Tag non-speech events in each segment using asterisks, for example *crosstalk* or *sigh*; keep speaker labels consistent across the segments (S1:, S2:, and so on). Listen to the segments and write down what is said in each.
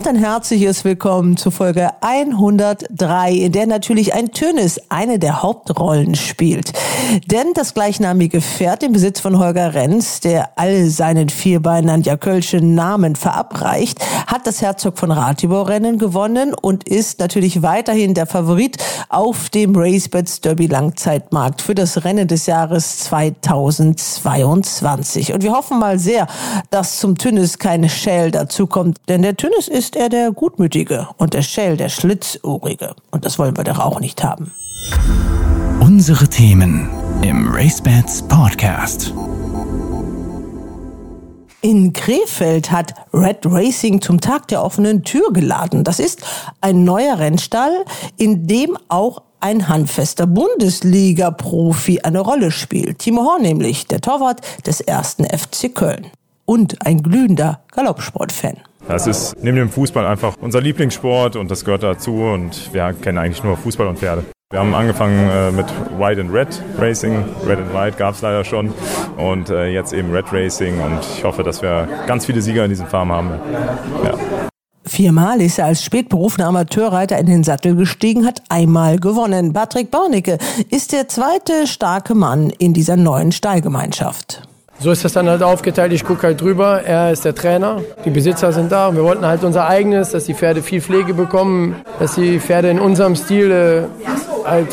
S1: Und ein herzliches Willkommen zu Folge 103, in der natürlich ein Tönis eine der Hauptrollen spielt. Denn das gleichnamige Pferd im Besitz von Holger Renz, der all seinen Vierbeinen an Jakölschen Namen verabreicht, hat das Herzog von Ratibor-Rennen gewonnen und ist natürlich weiterhin der Favorit auf dem Racebets Derby Langzeitmarkt für das Rennen des Jahres 2022. Und wir hoffen mal sehr, dass zum Tünnis kein Schäl dazukommt, denn der Tünnis ist er der Gutmütige und der Schäl der Schlitzohrige. Und das wollen wir doch auch nicht haben.
S2: Unsere Themen im RaceBets Podcast.
S1: In Krefeld hat Red Racing zum Tag der offenen Tür geladen. Das ist ein neuer Rennstall, in dem auch ein handfester Bundesliga-Profi eine Rolle spielt. Timo Horn nämlich, der Torwart des ersten FC Köln. Und ein glühender Galoppsport-Fan.
S3: Das ist neben dem Fußball einfach unser Lieblingssport und das gehört dazu und wir kennen eigentlich nur Fußball und Pferde. Wir haben angefangen äh, mit White and Red Racing. Red and White gab es leider schon. Und äh, jetzt eben Red Racing. Und ich hoffe, dass wir ganz viele Sieger in diesem Farm haben. Ja.
S1: Viermal ist er als spätberufener Amateurreiter in den Sattel gestiegen, hat einmal gewonnen. Patrick Bornicke ist der zweite starke Mann in dieser neuen Stallgemeinschaft.
S4: So ist das dann halt aufgeteilt. Ich gucke halt drüber. Er ist der Trainer. Die Besitzer sind da. Wir wollten halt unser eigenes, dass die Pferde viel Pflege bekommen, dass die Pferde in unserem Stil äh, halt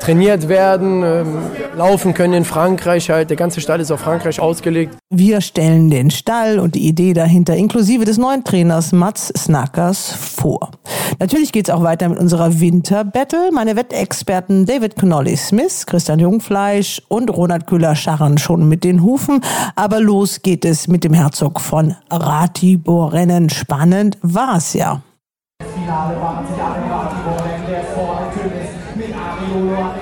S4: trainiert werden, ähm, laufen können in Frankreich halt. Der ganze Stall ist auf Frankreich ausgelegt.
S1: Wir stellen den Stall und die Idee dahinter inklusive des neuen Trainers Mats Snackers vor. Natürlich geht's auch weiter mit unserer Winterbattle. Meine Wettexperten David Connolly Smith, Christian Jungfleisch und Ronald Kühler scharren schon mit den Hufen. Aber los geht es mit dem Herzog von Ratibor-Rennen. Spannend war's ja.
S5: Finale waren sich alle Ratibor-Rennen, der Vordertönis mit Ariolo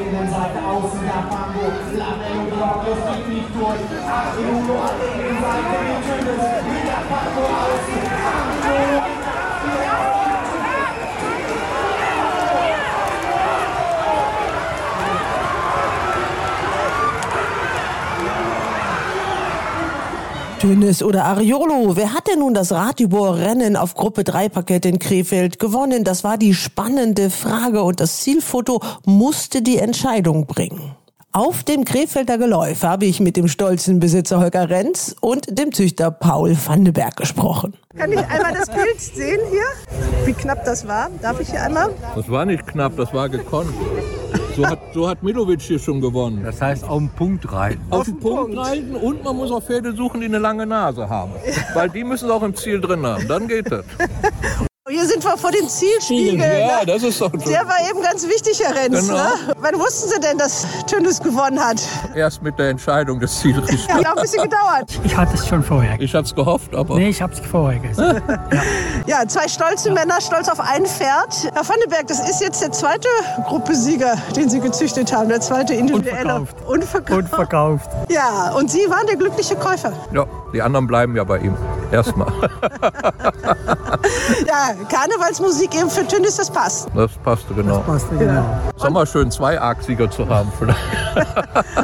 S1: Tönnes oder Ariolo. Wer hat denn nun das Ratibor-Rennen auf Gruppe 3 Paket in Krefeld gewonnen? Das war die spannende Frage und das Zielfoto musste die Entscheidung bringen. Auf dem Krefelder Geläuf habe ich mit dem stolzen Besitzer Holger Renz und dem Züchter Paul Vandenberg gesprochen.
S6: Kann ich einmal das Bild sehen hier? Wie knapp das war? Darf ich hier einmal?
S7: Das war nicht knapp, das war gekonnt. So hat, so hat Milovic hier schon gewonnen.
S8: Das heißt auf den Punkt reiten.
S7: Auf den Punkt reiten und man muss auch Pferde suchen, die eine lange Nase haben. Weil die müssen auch im Ziel drin haben. Dann geht das. *laughs*
S6: Hier sind wir vor den Zielspiegeln.
S7: Ja,
S6: ne?
S7: das ist doch
S6: Der war eben ganz wichtig, Herr Renz.
S7: Genau.
S6: Ne? Wann wussten Sie denn, dass Tönnis gewonnen hat?
S7: erst mit der Entscheidung des Zielrichters.
S6: Ja, hat auch ein bisschen gedauert.
S8: Ich hatte es schon vorher.
S7: Ich hatte es gehofft, aber
S8: Nee, ich habe es vorher gesehen. *laughs*
S6: Ja, zwei stolze Männer, stolz auf ein Pferd. Herr Vandenberg, das ist jetzt der zweite Gruppesieger, den Sie gezüchtet haben. Der zweite individuelle.
S8: Unverkauft.
S6: Unverkauft.
S8: Und verkauft.
S6: Ja, und Sie waren der glückliche Käufer.
S7: ja, die anderen bleiben ja bei ihm. Erstmal. *laughs*
S6: Ja, Karnevalsmusik eben für Tönnis, das passt.
S7: Das passte genau.
S8: Passt genau.
S7: Ist auch mal schön, zwei Argsieger zu haben. Vielleicht. *laughs*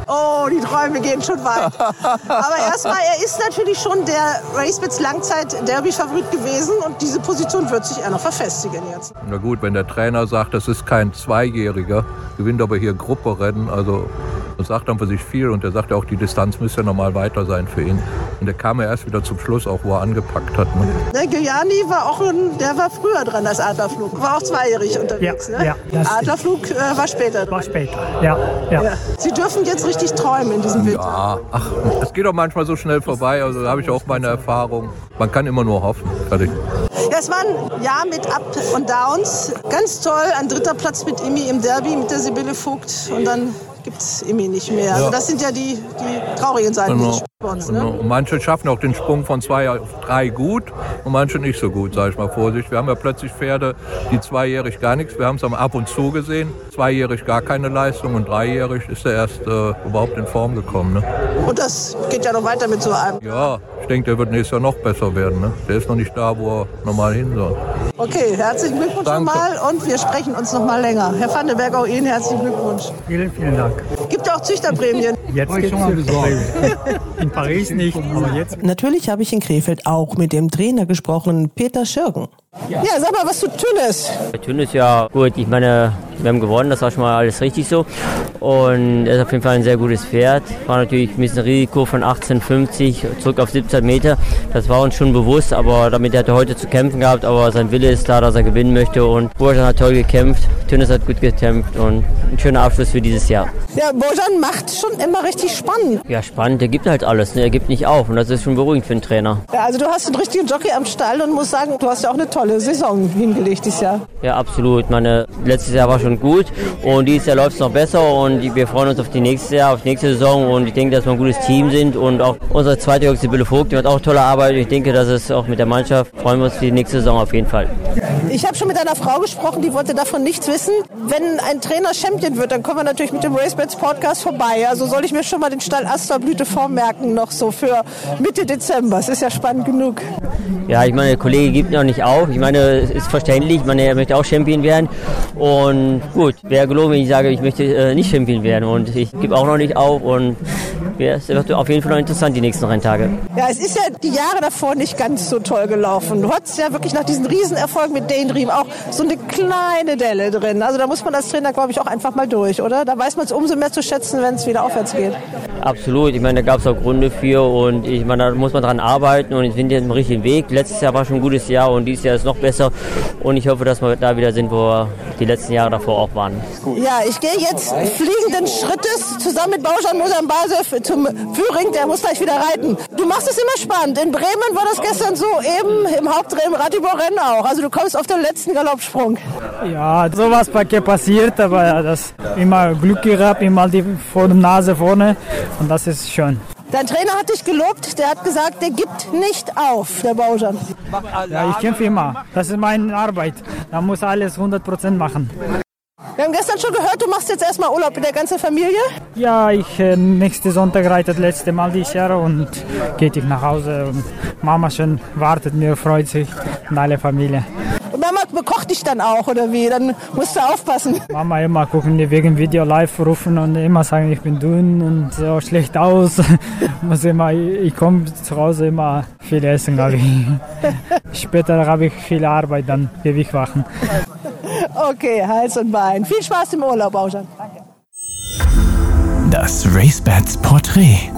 S6: Oh, die Träume gehen schon weit. Aber erstmal, er ist natürlich schon der Racebits Langzeit-Derby-Favorit gewesen und diese Position wird sich eher noch verfestigen jetzt.
S7: Na gut, wenn der Trainer sagt, das ist kein Zweijähriger, gewinnt aber hier Grupperennen, also das sagt dann für sich viel und er sagt ja auch, die Distanz müsste normal weiter sein für ihn. Und der kam ja erst wieder zum Schluss, auch wo er angepackt hat. Ne?
S6: Der Giuliani war auch ein, der war früher dran als Adlerflug. War auch zweijährig unterwegs.
S8: Ja,
S6: ne?
S8: ja, das
S6: Adlerflug äh, war später
S8: War
S6: dran.
S8: später. Ja, ja.
S6: Ja. Sie dürfen jetzt richtig träumen in diesem Winter.
S7: Ja, ach, es geht auch manchmal so schnell vorbei, also da habe ich auch meine Erfahrung. Man kann immer nur hoffen. Fertig.
S6: Ja, es war ein Jahr mit Up und Downs. Ganz toll, ein dritter Platz mit Imi im Derby, mit der Sibylle Vogt. Und dann gibt es Imi nicht mehr. Also
S7: Ja.
S6: das sind ja die, die traurigen Seiten.
S7: Genau. Und,
S6: ne?
S7: und manche schaffen auch den Sprung von zwei auf drei gut und manche nicht so gut, sage ich mal vorsichtig. Wir haben ja plötzlich Pferde, die zweijährig gar nichts, wir haben es ab und zu gesehen, zweijährig gar keine Leistung und dreijährig ist er erst äh, überhaupt in Form gekommen. Ne?
S6: Und das geht ja noch weiter mit so einem.
S7: Ja, ich denke, der wird nächstes Jahr noch besser werden. Ne? Der ist noch nicht da, wo er normal hin soll.
S6: Okay, herzlichen Glückwunsch
S7: Danke.
S6: nochmal und wir sprechen uns noch mal länger. Herr Vandenberg, auch Ihnen herzlichen Glückwunsch.
S8: Vielen, vielen Dank.
S6: Gibt ja auch Züchterprämien.
S8: Jetzt geht's In Paris nicht, aber jetzt.
S1: Natürlich habe ich in Krefeld auch mit dem Trainer gesprochen, Peter Schirgen. Ja, sag mal was zu Tünnes.
S9: Thun ist ja gut, ich meine, wir haben gewonnen, das war schon mal alles richtig so. Und er ist auf jeden Fall ein sehr gutes Pferd. War natürlich ein bisschen Risiko von 18,50 zurück auf 17 Meter. Das war uns schon bewusst, aber damit hat er heute zu kämpfen gehabt. Aber sein Wille ist da, dass er gewinnen möchte. Und Burjan hat toll gekämpft, Tünnes hat gut gekämpft und ein schöner Abschluss für dieses Jahr.
S6: Ja, Bojan macht schon immer richtig spannend.
S9: Ja, spannend, er gibt halt alles, ne? er gibt nicht auf. Und das ist schon beruhigend für einen Trainer.
S6: Ja, also du hast einen richtigen Jockey am Stall und musst sagen, du hast ja auch eine tolle Saison hingelegt dieses Jahr.
S9: Ja, absolut. Meine, letztes Jahr war schon gut und dieses Jahr läuft es noch besser und wir freuen uns auf die nächste Jahr, auf die nächste Saison und ich denke, dass wir ein gutes Team sind und auch unser zweiter Jörg Sibylle Vogt, die macht auch tolle Arbeit. Ich denke, dass es auch mit der Mannschaft freuen wir uns die nächste Saison auf jeden Fall.
S6: Ich habe schon mit einer Frau gesprochen, die wollte davon nichts wissen. Wenn ein Trainer Champion wird, dann kommen wir natürlich mit dem RaceBets Podcast vorbei. Also soll ich mir schon mal den Stall Asterblüte vormerken, noch so für Mitte Dezember. Es ist ja spannend genug.
S9: Ja, ich meine, der Kollege gibt noch nicht auf. Ich meine, es ist verständlich. Ich meine, er möchte auch Champion werden. Und gut, wäre gelogen, wenn ich sage, ich möchte äh, nicht Champion werden. Und ich gebe auch noch nicht auf. Und ja, es wird auf jeden Fall noch interessant die nächsten Renntage.
S6: Ja, es ist ja die Jahre davor nicht ganz so toll gelaufen. Du hattest ja wirklich nach diesem Riesenerfolg mit Daydream auch so eine kleine Delle drin. Also da muss man als Trainer, glaube ich, auch einfach mal durch, oder? Da weiß man es umso mehr zu schätzen, wenn es wieder aufwärts geht.
S9: Absolut. Ich meine, da gab es auch Gründe für. Und ich meine, da muss man dran arbeiten. Und ich bin jetzt im richtigen Weg. Letztes Jahr war schon ein gutes Jahr und dieses Jahr ist noch besser. Und ich hoffe, dass wir da wieder sind, wo wir die letzten Jahre davor auch waren.
S6: Ja, ich gehe jetzt fliegenden Schrittes zusammen mit Bauschan Mosambasev zum Führing. Der muss gleich wieder reiten. Du machst es immer spannend. In Bremen war das gestern so, eben im Hauptrennen Ratibor-Rennen auch. Also du kommst auf den letzten Galoppsprung.
S8: Ja, sowas bei passiert, aber das immer Glück gehabt, immer die vor der Nase vorne und das ist schön.
S6: Dein Trainer hat dich gelobt. Der hat gesagt, der gibt nicht auf, der Bauschan.
S8: Ja, ich kämpfe immer. Das ist meine Arbeit. Da muss alles 100% machen.
S6: Wir haben gestern schon gehört, du machst jetzt erstmal Urlaub mit der ganzen Familie.
S8: Ja, ich äh, nächste Sonntag reitet das letzte Mal dieses Jahr und geht ich nach Hause und Mama schon wartet mir, freut sich und alle Familie.
S6: Bekocht dich dann auch, oder wie? Dann musst du aufpassen.
S8: Mama immer gucken, die wegen Video live rufen und immer sagen, ich bin dünn und so schlecht aus. *laughs* Muss immer, ich komme zu Hause immer viel essen, glaube ich. *laughs* Später habe ich viel Arbeit, dann Gewicht machen.
S6: Okay, Hals und Bein. Viel Spaß im Urlaub, Bauschan.
S2: Das RaceBets Porträt.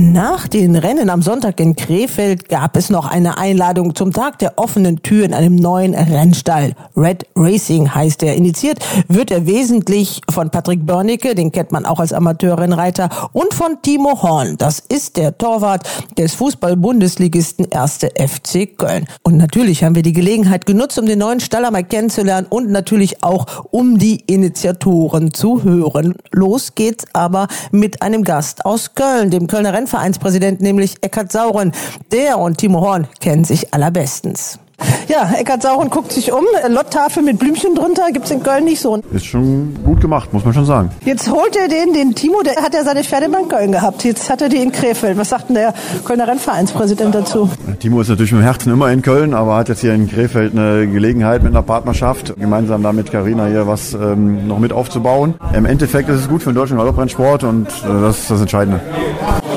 S1: Nach den Rennen am Sonntag in Krefeld gab es noch eine Einladung zum Tag der offenen Tür in einem neuen Rennstall. Red Racing heißt er. Initiiert wird er wesentlich von Patrick Börnicke, den kennt man auch als Amateurrennreiter, und von Timo Horn. Das ist der Torwart des Fußball-Bundesligisten 1. FC Köln. Und natürlich haben wir die Gelegenheit genutzt, um den neuen Stall einmal kennenzulernen und natürlich auch um die Initiatoren zu hören. Los geht's aber mit einem Gast aus Köln, dem Kölner Rennvereinspräsidenten, nämlich Eckhard Sauren. Der und Timo Horn kennen sich allerbestens. Ja, Eckhard Sauren guckt sich um. Lotttafel mit Blümchen drunter gibt's in Köln nicht so.
S10: Ist schon gut gemacht, muss man schon sagen.
S1: Jetzt holt er den, den Timo, der hat ja seine Pferde in Köln gehabt. Jetzt hat er die in Krefeld. Was sagt denn der Kölner Rennvereinspräsident dazu?
S10: Timo ist natürlich mit dem Herzen immer in Köln, aber hat jetzt hier in Krefeld eine Gelegenheit mit einer Partnerschaft, gemeinsam da mit Carina hier was ähm, noch mit aufzubauen. Im Endeffekt ist es gut für den deutschen Galopprennsport und äh, das ist das Entscheidende.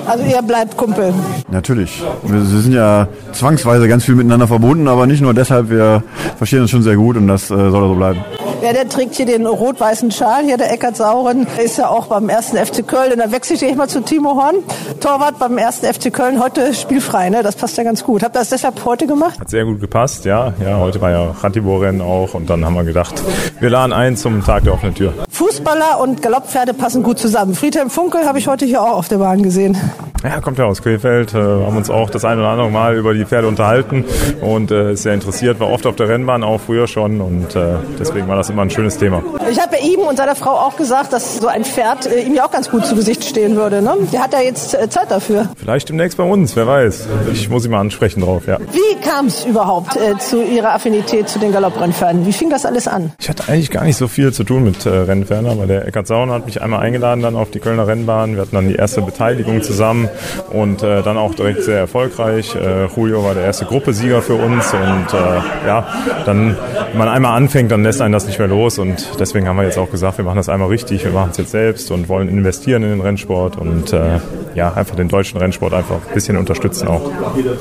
S1: Also ihr bleibt Kumpel.
S10: Natürlich. Wir, wir sind ja zwangsweise ganz viel miteinander verbunden, aber nicht nur deshalb, wir verstehen uns schon sehr gut und das äh, soll so bleiben.
S1: Ja, der trägt hier den rot-weißen Schal. Hier der Eckert Sauren ist ja auch beim ersten FC Köln. Und dann wechsle ich gleich mal zu Timo Horn. Torwart beim ersten FC Köln. Heute spielfrei, ne? Das passt ja ganz gut. Habt ihr das deshalb heute gemacht?
S3: Hat sehr gut gepasst, ja. Ja, heute war ja Ratibor-Rennen auch und dann haben wir gedacht, wir laden ein zum Tag der offenen Tür.
S1: Fußballer und Galopppferde passen gut zusammen. Friedhelm Funkel habe ich heute hier auch auf der Bahn gesehen.
S3: Ja, kommt ja aus Krefeld, äh, haben uns auch das ein oder andere Mal über die Pferde unterhalten und äh, ist sehr interessiert, war oft auf der Rennbahn, auch früher schon und äh, deswegen war das immer ein schönes Thema.
S1: Ich habe bei ihm und seiner Frau auch gesagt, dass so ein Pferd äh, ihm ja auch ganz gut zu Gesicht stehen würde. Ne? Der hat ja jetzt äh, Zeit dafür.
S3: Vielleicht demnächst bei uns, wer weiß. Ich muss ihn mal ansprechen drauf, ja.
S1: Wie kam es überhaupt äh, zu Ihrer Affinität zu den Galopprennpferden? Wie fing das alles an?
S3: Ich hatte eigentlich gar nicht so viel zu tun mit äh, Rennpferden, aber der Eckart Sauner hat mich einmal eingeladen dann auf die Kölner Rennbahn. Wir hatten dann die erste Beteiligung zusammen und äh, dann auch direkt sehr erfolgreich. Äh, Julio war der erste Gruppesieger für uns und äh, ja, dann, wenn man einmal anfängt, dann lässt einen das nicht mehr los und deswegen haben wir jetzt auch gesagt, wir machen das einmal richtig, wir machen es jetzt selbst und wollen investieren in den Rennsport und äh, ja, einfach den deutschen Rennsport einfach ein bisschen unterstützen auch.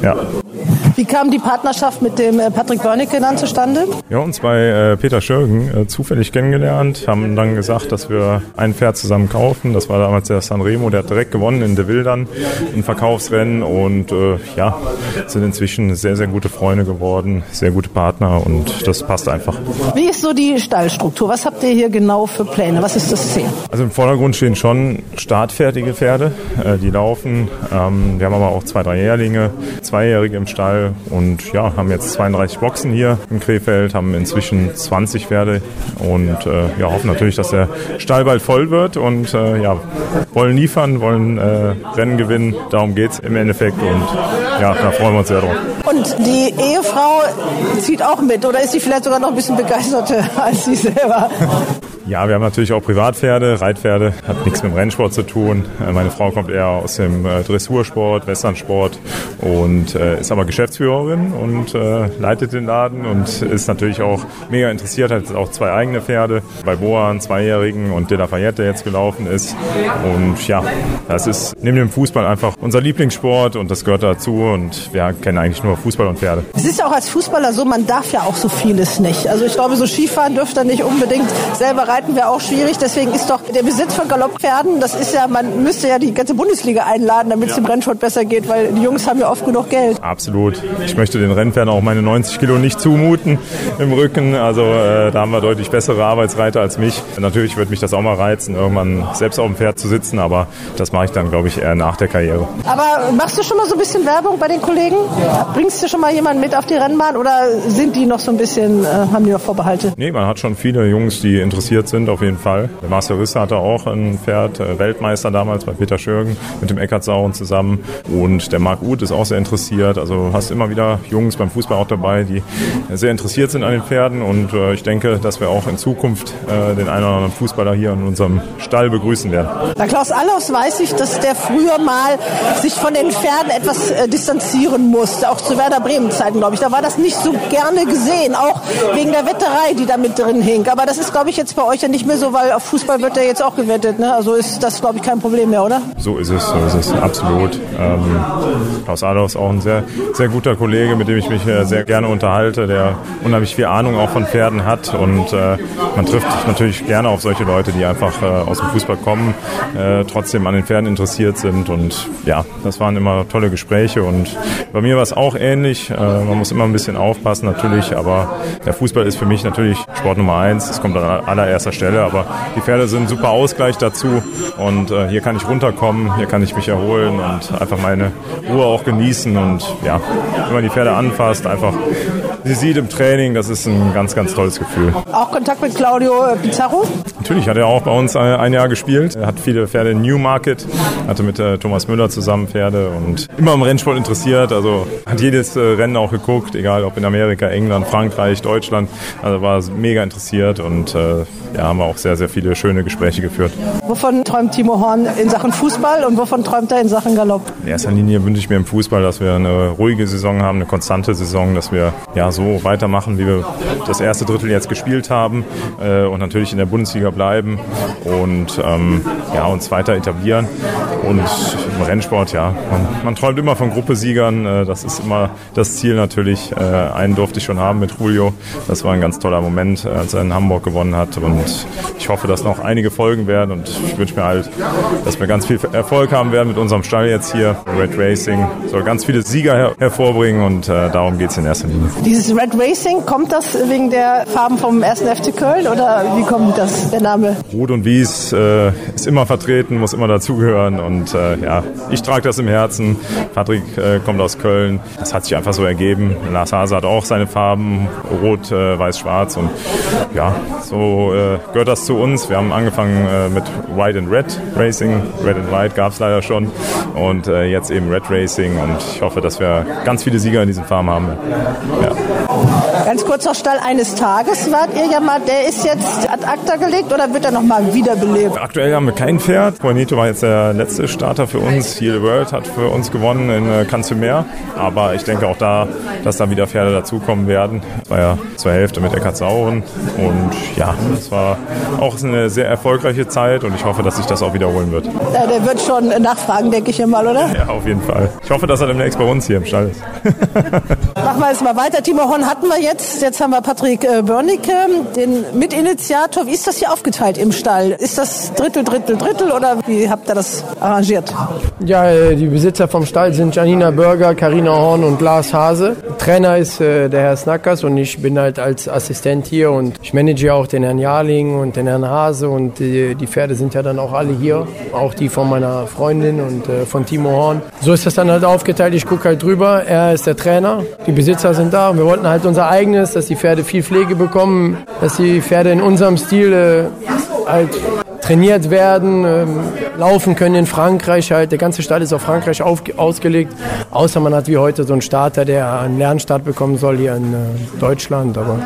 S3: Ja.
S1: Wie kam die Partnerschaft mit dem äh, Patrick Börnecke dann zustande?
S3: Ja, uns bei äh, Peter Schürgen äh, zufällig kennengelernt, haben dann gesagt, dass wir ein Pferd zusammen kaufen. Das war damals der Sanremo, der hat direkt gewonnen in De Wildern, ein Verkaufsrennen und ja, sind inzwischen sehr, sehr gute Freunde geworden, sehr gute Partner und das passt einfach.
S1: Wie ist so die Stallstruktur? Was habt ihr hier genau für Pläne? Was ist das Ziel?
S3: Also im Vordergrund stehen schon startfertige Pferde, die laufen. Ähm, wir haben aber auch zwei, drei Jährlinge, Zweijährige im Stall und ja, haben jetzt 32 Boxen hier in Krefeld, haben inzwischen 20 Pferde und äh, ja, hoffen natürlich, dass der Stall bald voll wird und äh, ja, wollen liefern, wollen äh, Rennen gewinnen. Darum geht's im Endeffekt und ja, da freuen wir uns sehr drauf.
S1: Und die Ehefrau zieht auch mit oder ist sie vielleicht sogar noch ein bisschen begeisterter *laughs* als sie selber?
S3: Ja, wir haben natürlich auch Privatpferde, Reitpferde, hat nichts mit dem Rennsport zu tun. Äh, Meine Frau kommt eher aus dem äh, Dressursport, Westernsport und äh, ist aber Geschäftsführerin und äh, leitet den Laden und ist natürlich auch mega interessiert, hat jetzt auch zwei eigene Pferde, bei Boa einen Zweijährigen und De La Fayette, der jetzt gelaufen ist. Und ja, das ist neben dem Fußball einfach unser Lieblingssport und das gehört dazu und wir kennen eigentlich nur Fußball und Pferde.
S1: Es ist ja auch als Fußballer so, man darf ja auch so vieles nicht. Also ich glaube, so Skifahren dürfte nicht unbedingt selber reiten wäre auch schwierig. Deswegen ist doch der Besitz von Galopppferden, das ist ja, man müsste ja die ganze Bundesliga einladen, damit es dem Rennsport besser geht, weil die Jungs haben ja oft genug Geld.
S3: Absolut. Ich möchte den Rennpferden auch meine 90 Kilo nicht zumuten im Rücken. Also äh, da haben wir deutlich bessere Arbeitsreiter als mich. Natürlich würde mich das auch mal reizen, irgendwann selbst auf dem Pferd zu sitzen, aber das mache ich dann, glaube ich, eher nach der Karriere.
S1: Aber machst du schon mal so ein bisschen Werbung bei den Kollegen? Bringst du schon mal jemanden mit auf die Rennbahn oder sind die noch so ein bisschen, äh, haben die noch Vorbehalte?
S3: Nee, man hat schon viele Jungs, die interessiert sind, auf jeden Fall. Der Marcel Risse hatte auch ein Pferd, äh, Weltmeister damals bei Peter Schürgen mit dem Eckart Sauren zusammen. Und der Marc Uth ist auch sehr interessiert. Also du hast immer wieder Jungs beim Fußball auch dabei, die sehr interessiert sind an den Pferden. Und äh, ich denke, dass wir auch in Zukunft äh, den einen oder anderen Fußballer hier in unserem Stall begrüßen werden.
S1: Bei Klaus Allofs weiß ich, dass der früher mal sich von den Pferden etwas äh, distanzieren musste, auch zu Werder Bremen Zeiten, glaube ich. Da war das nicht so gerne gesehen, auch wegen der Wetterei, die da mit drin hing. Aber das ist, glaube ich, jetzt bei euch ja nicht mehr so, weil auf Fußball wird ja jetzt auch gewettet. Ne? Also ist das, glaube ich, kein Problem mehr, oder?
S3: So ist es, so ist es, absolut. Ähm, Klaus Adolf ist auch ein sehr, sehr guter Kollege, mit dem ich mich äh, sehr gerne unterhalte, der unheimlich viel Ahnung auch von Pferden hat. Und äh, man trifft natürlich gerne auf solche Leute, die einfach äh, aus dem Fußball kommen, trotzdem an den Pferden interessiert sind. Und ja, das waren immer tolle Gespräche. Und bei mir war es auch ähnlich. Äh, man muss immer ein bisschen aufpassen natürlich, aber der Fußball ist für mich natürlich Sport Nummer eins. Das kommt an allererster Stelle, aber die Pferde sind ein super Ausgleich dazu. Und hier kann ich runterkommen, hier kann ich mich erholen und einfach meine Ruhe auch genießen. Und ja, wenn man die Pferde anfasst, einfach sie sieht im Training, das ist ein ganz, ganz tolles Gefühl.
S1: Auch Kontakt mit Claudio äh, Pizarro?
S3: Natürlich hat er auch bei uns ein Jahr gespielt. Er hat viele Pferde in Newmarket, hatte mit äh, Thomas Müller zusammen Pferde und immer im Rennsport interessiert. Also hat jedes äh, Rennen auch geguckt, egal ob in Amerika, England, Frankreich, Deutschland. Also war mega interessiert und äh, ja, haben wir auch sehr, sehr viele schöne Gespräche geführt.
S1: Wovon träumt Timo Horn in Sachen Fußball und wovon träumt er in Sachen Galopp?
S3: In erster Linie wünsche ich mir im Fußball, dass wir eine ruhige Saison haben, eine konstante Saison, dass wir ja so weitermachen, wie wir das erste Drittel jetzt gespielt haben äh, und natürlich in der Bundesliga bleiben und ähm, ja, uns weiter etablieren. Und im Rennsport, ja, man, man träumt immer von Gruppesiegern. Äh, das ist immer das Ziel natürlich. Äh, einen durfte ich schon haben mit Julio. Das war ein ganz toller Moment, als er in Hamburg gewonnen hat. Und ich hoffe, dass noch einige folgen werden. Und ich wünsche mir halt, dass wir ganz viel Erfolg haben werden mit unserem Stall jetzt hier. Red Racing soll ganz viele Sieger her hervorbringen und äh, darum geht es in erster Linie.
S1: Diese Dieses Red Racing, kommt das wegen der Farben vom 1. FC Köln oder wie kommt das, der Name?
S3: Rot und Wies äh, ist immer vertreten, muss immer dazugehören und äh, ja, ich trage das im Herzen. Patrick äh, kommt aus Köln. Das hat sich einfach so ergeben. Lars Hase hat auch seine Farben, rot, äh, weiß, schwarz und ja, so äh, gehört das zu uns. Wir haben angefangen äh, mit White and Red Racing. Red and White gab es leider schon und jetzt eben Red Racing und ich hoffe, dass wir ganz viele Sieger in diesen Farben haben. Ja.
S1: Ganz kurz noch Stall eines Tages wart ihr ja mal, der ist jetzt ad acta gelegt oder wird er nochmal wiederbelebt?
S3: Aktuell haben wir kein Pferd. Juanito war jetzt der letzte Starter für uns. Heal World hat für uns gewonnen in äh, Canzumer. Aber ich denke auch da, dass da wieder Pferde dazukommen werden. Das war ja zur Hälfte mit der Katzauren. Und ja, das war auch eine sehr erfolgreiche Zeit und ich hoffe, dass sich das auch wiederholen wird.
S1: Ja, der wird schon nachfragen, denke ich mal, oder?
S3: Ja, auf jeden Fall. Ich hoffe, dass er demnächst bei uns hier im Stall ist.
S1: Machen wir jetzt mal weiter. Timo Horn hatten wir jetzt. Jetzt haben wir Patrick äh, Börnicke, den Mitinitiator. Wie ist das hier aufgeteilt im Stall? Ist das Drittel, Drittel, Drittel oder wie habt ihr das arrangiert?
S4: Ja, äh, die Besitzer vom Stall sind Janina Börger, Karina Horn und Lars Hase. Trainer ist äh, der Herr Snackers und ich bin halt als Assistent hier und ich manage auch den Herrn Jarling und den Herrn Hase und die, Pferde sind ja dann auch alle hier, auch die von meiner Freundin und von Timo Horn. So ist das dann halt aufgeteilt. Ich gucke halt drüber. Er ist der Trainer, die Besitzer sind da und wir wollten halt unser eigenes, dass die Pferde viel Pflege bekommen, dass die Pferde in unserem Stil äh, halt trainiert werden, ähm, laufen können in Frankreich halt. Der ganze Stall ist auf Frankreich auf, ausgelegt, außer man hat wie heute so einen Starter, der einen Lernstart bekommen soll hier in äh, Deutschland. Aber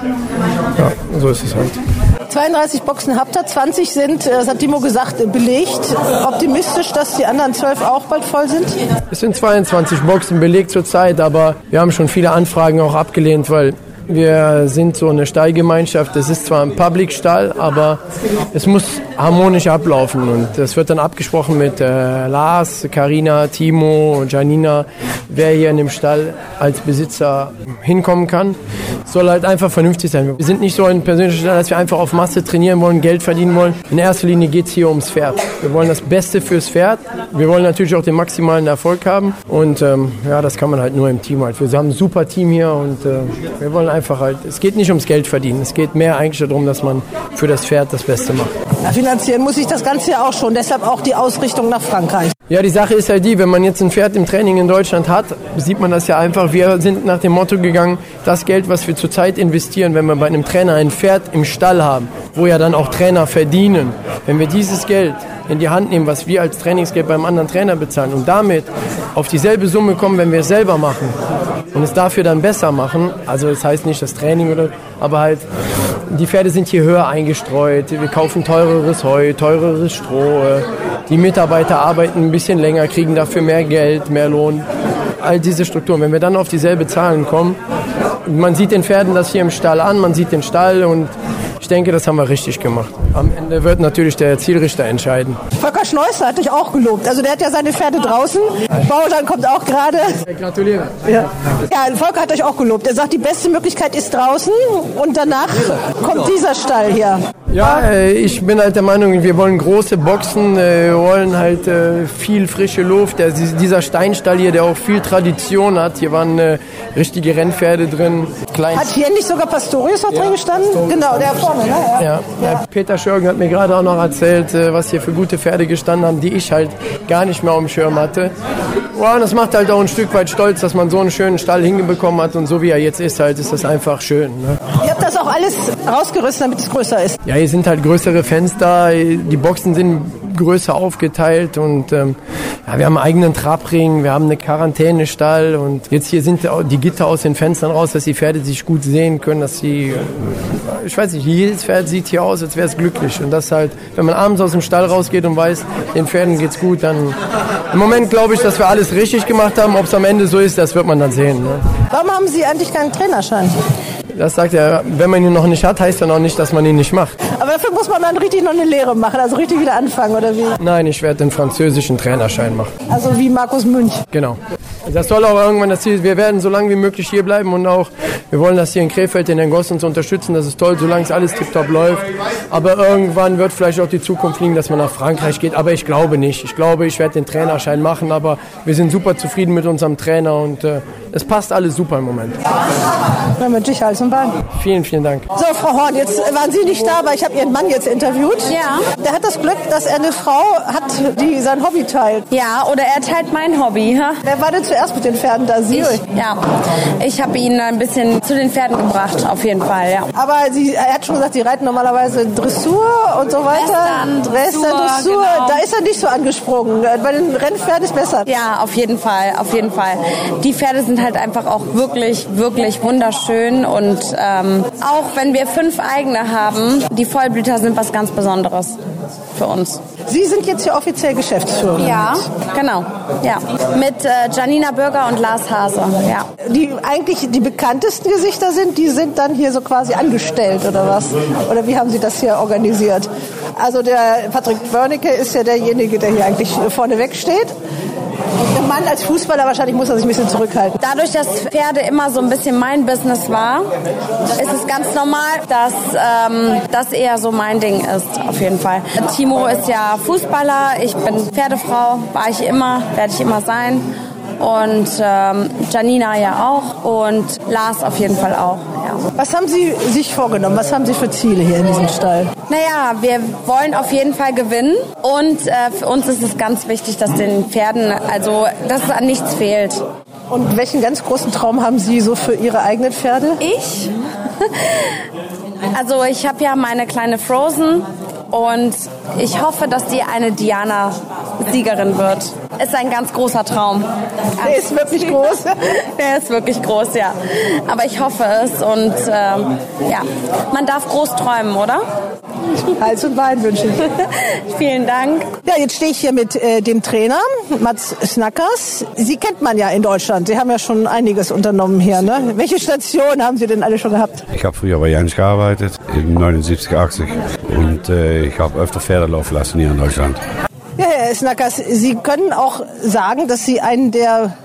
S4: ja, so ist es halt.
S1: 32 Boxen habt ihr, 20 sind, äh, das hat Timo gesagt, belegt. Optimistisch, dass die anderen 12 auch bald voll sind?
S4: Es sind 22 Boxen belegt zurzeit, aber wir haben schon viele Anfragen auch abgelehnt, weil wir sind so eine Stallgemeinschaft. Das ist zwar ein Public-Stall, aber es muss harmonisch ablaufen. Und das wird dann abgesprochen mit äh, Lars, Karina, Timo und Janina, wer hier in dem Stall als Besitzer hinkommen kann. Soll halt einfach vernünftig sein. Wir sind nicht so ein persönlicher Stall, dass wir einfach auf Masse trainieren wollen, Geld verdienen wollen. In erster Linie geht es hier ums Pferd. Wir wollen das Beste fürs Pferd. Wir wollen natürlich auch den maximalen Erfolg haben. Und ähm, ja, das kann man halt nur im Team halt. Wir haben ein super Team hier und äh, wir wollen einfach halt, es geht nicht ums Geld verdienen. Es geht mehr eigentlich darum, dass man für das Pferd das Beste macht.
S1: Finanzieren muss ich das Ganze ja auch schon, deshalb auch die Ausrichtung nach Frankreich.
S4: Ja, die Sache ist halt die, wenn man jetzt ein Pferd im Training in Deutschland hat, sieht man das ja einfach. Wir sind nach dem Motto gegangen, das Geld, was wir zurzeit investieren, wenn wir bei einem Trainer ein Pferd im Stall haben, wo ja dann auch Trainer verdienen, wenn wir dieses Geld in die Hand nehmen, was wir als Trainingsgeld beim anderen Trainer bezahlen und damit auf dieselbe Summe kommen, wenn wir es selber machen und es dafür dann besser machen, also das heißt nicht das Training oder, aber halt die Pferde sind hier höher eingestreut, wir kaufen teureres Heu, teureres Stroh, die Mitarbeiter arbeiten ein bisschen länger, kriegen dafür mehr Geld, mehr Lohn, all diese Strukturen. Wenn wir dann auf dieselbe Zahlen kommen, man sieht den Pferden das hier im Stall an, man sieht den Stall und ich denke, das haben wir richtig gemacht. Am Ende wird natürlich der Zielrichter entscheiden.
S1: Volker Schneusser hat dich auch gelobt. Also der hat ja seine Pferde draußen. Baujan kommt auch gerade.
S4: Gratuliere.
S1: Ja. ja, Volker hat euch auch gelobt. Er sagt, die beste Möglichkeit ist draußen und danach kommt dieser Stall hier.
S4: Ja, äh, ich bin halt der Meinung, wir wollen große Boxen, äh, wir wollen halt äh, viel frische Luft. Der, dieser Steinstall hier, der auch viel Tradition hat, hier waren richtige Rennpferde drin. Klein.
S1: Hat hier nicht sogar Pastorius noch drin gestanden? Genau, der vorne, ne?
S4: Ja. Ja. Peter Schörgen hat mir gerade auch noch erzählt, äh, was hier für gute Pferde gestanden haben, die ich halt gar nicht mehr auf dem Schirm hatte. Und das macht halt auch ein Stück weit stolz, dass man so einen schönen Stall hingebekommen hat und so wie er jetzt ist, halt ist das einfach schön. Ne?
S1: Ihr habt das auch alles rausgerüstet, damit es größer ist.
S4: Ja, hier sind halt größere Fenster, die Boxen sind größer aufgeteilt und ähm, ja, wir haben einen eigenen Trabring, wir haben eine Quarantänestall und jetzt hier sind die Gitter aus den Fenstern raus, dass die Pferde sich gut sehen können, dass sie, äh, ich weiß nicht, jedes Pferd sieht hier aus, als wäre es glücklich und das halt, wenn man abends aus dem Stall rausgeht und weiß, den Pferden geht's gut, dann im Moment glaube ich, dass wir alles richtig gemacht haben, ob es am Ende so ist, das wird man dann sehen. Ne?
S1: Warum haben Sie eigentlich keinen Trainerschein?
S4: Das sagt er, wenn man ihn noch nicht hat, heißt ja noch nicht, dass man ihn nicht macht.
S1: Aber dafür muss man dann richtig noch eine Lehre machen, also richtig wieder anfangen, oder wie?
S4: Nein, ich werde den französischen Trainerschein machen.
S1: Also wie Markus Münch.
S4: Genau. Das soll auch irgendwann das Ziel, wir werden so lange wie möglich hier bleiben und auch, wir wollen das hier in Krefeld, in den Goss uns unterstützen, das ist toll, solange es alles tiptop läuft. Aber irgendwann wird vielleicht auch die Zukunft liegen, dass man nach Frankreich geht, aber ich glaube nicht. Ich glaube, ich werde den Trainerschein machen, aber wir sind super zufrieden mit unserem Trainer und äh, Es passt alles super im Moment.
S1: Dann wünsche ich Hals und Bein.
S4: Vielen, vielen Dank.
S1: So, Frau Horn, jetzt waren Sie nicht da, aber ich habe Ihren Mann jetzt interviewt.
S11: Ja.
S1: Der hat das Glück, dass er eine Frau hat, die sein Hobby teilt.
S11: Ja, oder er teilt mein Hobby. Ja?
S1: Wer war denn zuerst mit den Pferden da? Sie?
S11: Ich, ja, ich habe ihn ein bisschen zu den Pferden gebracht, auf jeden Fall, ja.
S1: Aber Sie, er hat schon gesagt, Sie reiten normalerweise Dressur und so weiter.
S11: Western, Dressur,
S1: Dressur.
S11: genau.
S1: Da ist er nicht so angesprungen. Bei den Rennpferden ist besser.
S11: Ja, auf jeden Fall, auf jeden Fall. Die Pferde sind halt einfach auch wirklich, wirklich wunderschön und ähm, auch wenn wir fünf eigene haben, die Vollblüter sind was ganz Besonderes für uns.
S1: Sie sind jetzt hier offiziell Geschäftsführerin.
S11: Ja, genau. Ja, mit äh, Janina Bürger und Lars Hase. Ja.
S1: Die eigentlich die bekanntesten Gesichter sind, die sind dann hier so quasi angestellt oder was? Oder wie haben Sie das hier organisiert? Also der Patrick Börnecke ist ja derjenige, der hier eigentlich vorne weg steht. Mann als Fußballer wahrscheinlich muss er sich ein bisschen zurückhalten.
S11: Dadurch, dass Pferde immer so ein bisschen mein Business war, ist es ganz normal, dass ähm, das eher so mein Ding ist, auf jeden Fall. Timo ist ja Fußballer, ich bin Pferdefrau, war ich immer, werde ich immer sein. Und ähm, Janina ja auch und Lars auf jeden Fall auch. Ja.
S1: Was haben Sie sich vorgenommen? Was haben Sie für Ziele hier in diesem Stall?
S11: Naja, wir wollen auf jeden Fall gewinnen und äh, für uns ist es ganz wichtig, dass den Pferden, also dass es an nichts fehlt.
S1: Und welchen ganz großen Traum haben Sie so für Ihre eigenen Pferde?
S11: Ich? *laughs* Also ich habe ja meine kleine Frozen und ich hoffe, dass die eine Diana-Siegerin wird. Ist ein ganz großer Traum.
S1: Der ist wirklich groß. *laughs*
S11: Der ist wirklich groß, ja. Aber ich hoffe es und ähm, ja, man darf groß träumen, oder?
S1: Hals und Bein wünsche ich. *laughs*
S11: Vielen Dank.
S1: Ja, jetzt stehe ich hier mit äh, dem Trainer, Mats Snackers. Sie kennt man ja in Deutschland. Sie haben ja schon einiges unternommen hier. Ne? Welche Stationen haben Sie denn alle schon gehabt?
S12: Ich habe früher bei Jens gearbeitet, in 79, 80. Und äh, ich habe öfter Pferde laufen lassen hier in Deutschland.
S1: Ja, Herr Snackers, Sie können auch sagen, dass Sie einen der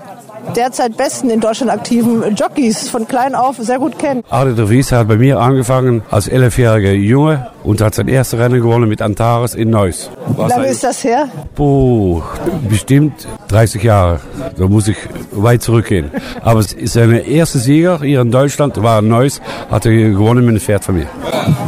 S1: derzeit besten in Deutschland aktiven Jockeys von klein auf sehr gut kennen.
S12: Arte de Vries hat bei mir angefangen als 11-jähriger Junge und hat sein erstes Rennen gewonnen mit Antares in Neuss.
S1: Wie lange ist das her?
S12: Puh, bestimmt 30 Jahre. Da muss ich weit zurückgehen. Aber seine erste Sieger hier in Deutschland, war in Neuss, hat er gewonnen mit einem Pferd von mir.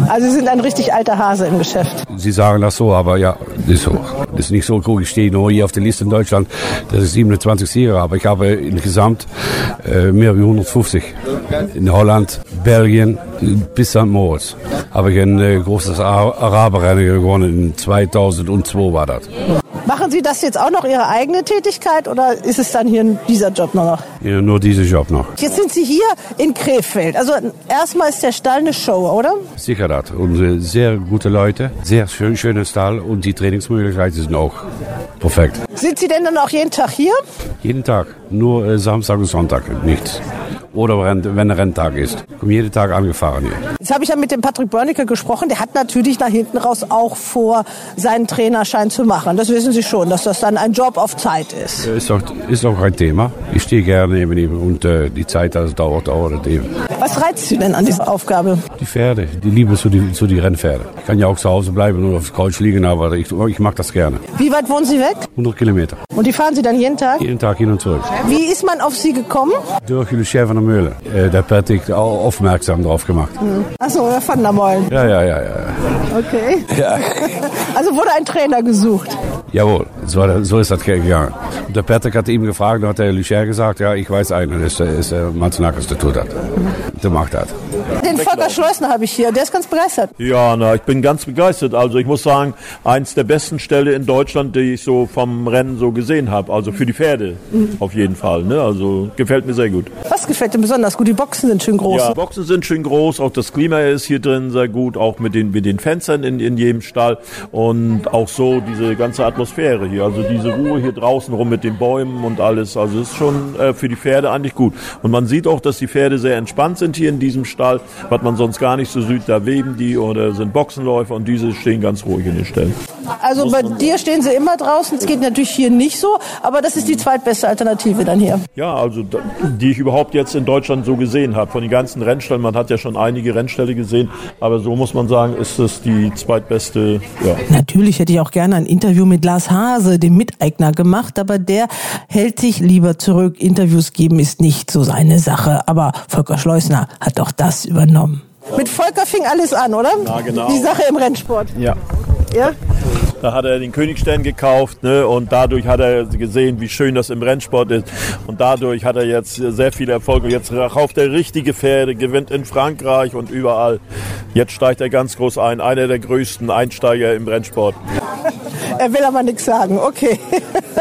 S1: Also Sie sind ein richtig alter Hase im Geschäft.
S12: Sie sagen das so, aber ja, das ist so. Das ist nicht so, guck, ich stehe nur hier auf der Liste in Deutschland, das ist 27 Sieger, aber ich habe insgesamt mehr wie 150. In Holland, Belgien bis St. Moritz habe ich ein äh, großes Ara- Araberrennen gewonnen, in 2002 war das.
S1: Machen Sie das jetzt auch noch Ihre eigene Tätigkeit oder ist es dann hier dieser Job noch?
S12: Ja, nur dieser Job noch.
S1: Jetzt sind Sie hier in Krefeld. Also erstmal ist der Stall eine Show, oder?
S12: Sicher das. Und sehr gute Leute, sehr schön, schöner Stall und die Trainingsmöglichkeiten sind auch perfekt.
S1: Sind Sie denn dann auch jeden Tag hier?
S12: Jeden Tag, nur äh, Samstag und Sonntag, nichts. Oder wenn, ein Renntag ist. Ich komme jeden Tag angefahren hier.
S1: Jetzt habe ich ja mit dem Patrick Börnecke gesprochen. Der hat natürlich nach hinten raus auch vor, seinen Trainerschein zu machen. Das wissen Sie schon, dass das dann ein Job auf Zeit ist.
S12: Ist auch, ist auch kein Thema. Ich stehe gerne neben ihm und äh, die Zeit, das dauert, dauert eben.
S1: Was reizt Sie denn an dieser Aufgabe?
S12: Die Pferde, die Liebe zu die, zu die Rennpferde. Ich kann ja auch zu Hause bleiben und auf der Couch liegen, aber ich, ich mag das gerne.
S1: Wie weit wohnen Sie weg?
S12: 100 Kilometer.
S1: Und die fahren Sie dann jeden Tag?
S12: Jeden Tag hin und zurück.
S1: Wie ist man auf Sie gekommen?
S12: Durch Chef van der Meulen. Äh, der Patrick auch aufmerksam drauf gemacht.
S1: Achso, Herr Van der Molen.
S12: Ja, ja, ja, ja.
S1: Okay.
S12: Ja. *laughs*
S1: Also wurde ein Trainer gesucht.
S12: Jawohl, so, so ist das gegangen. Und der Patrick hat ihm gefragt, und hat der Lucher gesagt, ja, ich weiß einen, das ist, der- ist der Mats Nackers, der tut das. Der macht das.
S1: Den Volker Schleusner habe ich hier. Der ist ganz begeistert.
S13: Ja, na, ich bin ganz begeistert. Also ich muss sagen, eins der besten Ställe in Deutschland, die ich so vom Rennen so gesehen habe. Also für die Pferde auf jeden Fall. Ne? Also gefällt mir sehr gut.
S1: Was gefällt dir besonders gut? Die Boxen sind schön groß.
S13: Ja, die Boxen sind schön groß, auch das Klima ist hier drin sehr gut, auch mit den, mit den Fenstern in, in jedem Stall und auch so diese ganze Atmosphäre hier, also diese Ruhe hier draußen rum mit den Bäumen und alles, also ist schon äh, für die Pferde eigentlich gut. Und man sieht auch, dass die Pferde sehr entspannt sind hier in diesem Stall, was man sonst gar nicht so sieht, da weben die oder sind Boxenläufer und diese stehen ganz ruhig in den Ställen.
S1: Also bei dir stehen sie immer draußen. Das geht natürlich hier nicht so, aber das ist die zweitbeste Alternative dann hier.
S13: Ja, also die ich überhaupt jetzt in Deutschland so gesehen habe. Von den ganzen Rennstellen, man hat ja schon einige Rennställe gesehen, aber so muss man sagen, ist es die zweitbeste. Ja.
S14: Natürlich hätte ich auch gerne ein Interview mit Lars Hase, dem Miteigner, gemacht, aber der hält sich lieber zurück. Interviews geben ist nicht so seine Sache. Aber Volker Schleusner hat auch das übernommen.
S1: Mit Volker fing alles an, oder?
S13: Ja, genau.
S1: Die Sache im Rennsport.
S13: Ja.
S1: Ja?
S13: Da hat er den Königstern gekauft ne, und dadurch hat er gesehen, wie schön das im Rennsport ist. Und dadurch hat er jetzt sehr viel Erfolg. Und jetzt kauft er richtige Pferde, gewinnt in Frankreich und überall. Jetzt steigt er ganz groß ein, einer der größten Einsteiger im Rennsport.
S1: Er will aber nichts sagen. Okay.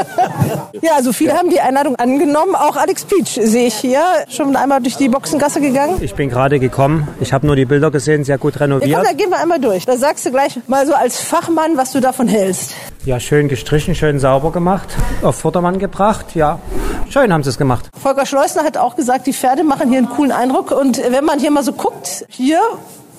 S1: *laughs* ja, also viele haben die Einladung angenommen. Auch Alex Peach sehe ich hier. Schon einmal durch die Boxengasse gegangen.
S15: Ich bin gerade gekommen. Ich habe nur die Bilder gesehen, sehr gut
S1: Ja,
S15: renoviert.
S1: komm, da gehen wir einmal durch. Da sagst du gleich mal so als Fachmann, was du davon hältst.
S15: Ja, schön gestrichen, schön sauber gemacht, auf Vordermann gebracht. Ja, schön haben sie es gemacht.
S1: Volker Schleusner hat auch gesagt, die Pferde machen hier einen coolen Eindruck. Und wenn man hier mal so guckt, hier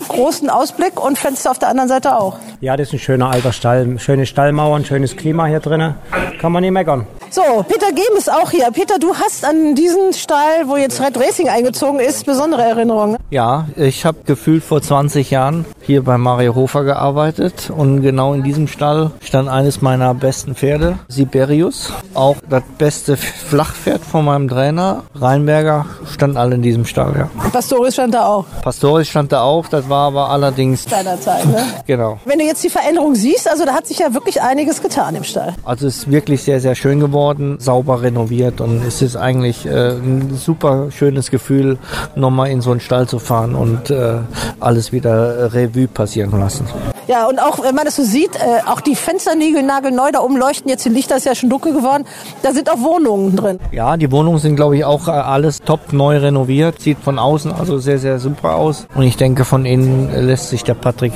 S1: großen Ausblick und Fenster auf der anderen Seite auch.
S15: Ja, das ist ein schöner alter Stall. Schöne Stallmauern, schönes Klima hier drinnen. Kann man nicht meckern.
S1: So, Peter Gehm ist auch hier. Peter, du hast an diesen Stall, wo jetzt Red Racing eingezogen ist, besondere Erinnerungen.
S16: Ja, ich habe gefühlt vor 20 Jahren hier bei Mario Hofer gearbeitet und genau in diesem Stall stand eines meiner besten Pferde, Siberius. Auch das beste Flachpferd von meinem Trainer, Rheinberger, stand alle in diesem Stall, ja.
S1: Pastoris stand da auch.
S16: Pastoris stand da auch, das war aber allerdings,
S1: Deiner Zeit, ne?
S16: genau.
S1: Wenn du jetzt die Veränderung siehst, also da hat sich ja wirklich einiges getan im Stall.
S16: Also es ist wirklich sehr, sehr schön geworden, sauber renoviert und es ist eigentlich äh, ein super schönes Gefühl, nochmal in so einen Stall zu fahren und äh, alles wieder äh, Revue passieren lassen.
S1: Ja, und auch, wenn man das so sieht, äh, auch die Fensternägel nagelneu da oben leuchten. Jetzt die Lichter ist ja schon dunkel geworden. Da sind auch Wohnungen drin.
S16: Ja, die Wohnungen sind, glaube ich, auch äh, alles top neu renoviert. Sieht von außen also sehr, sehr super aus. Und ich denke, von innen äh, lässt sich der Patrick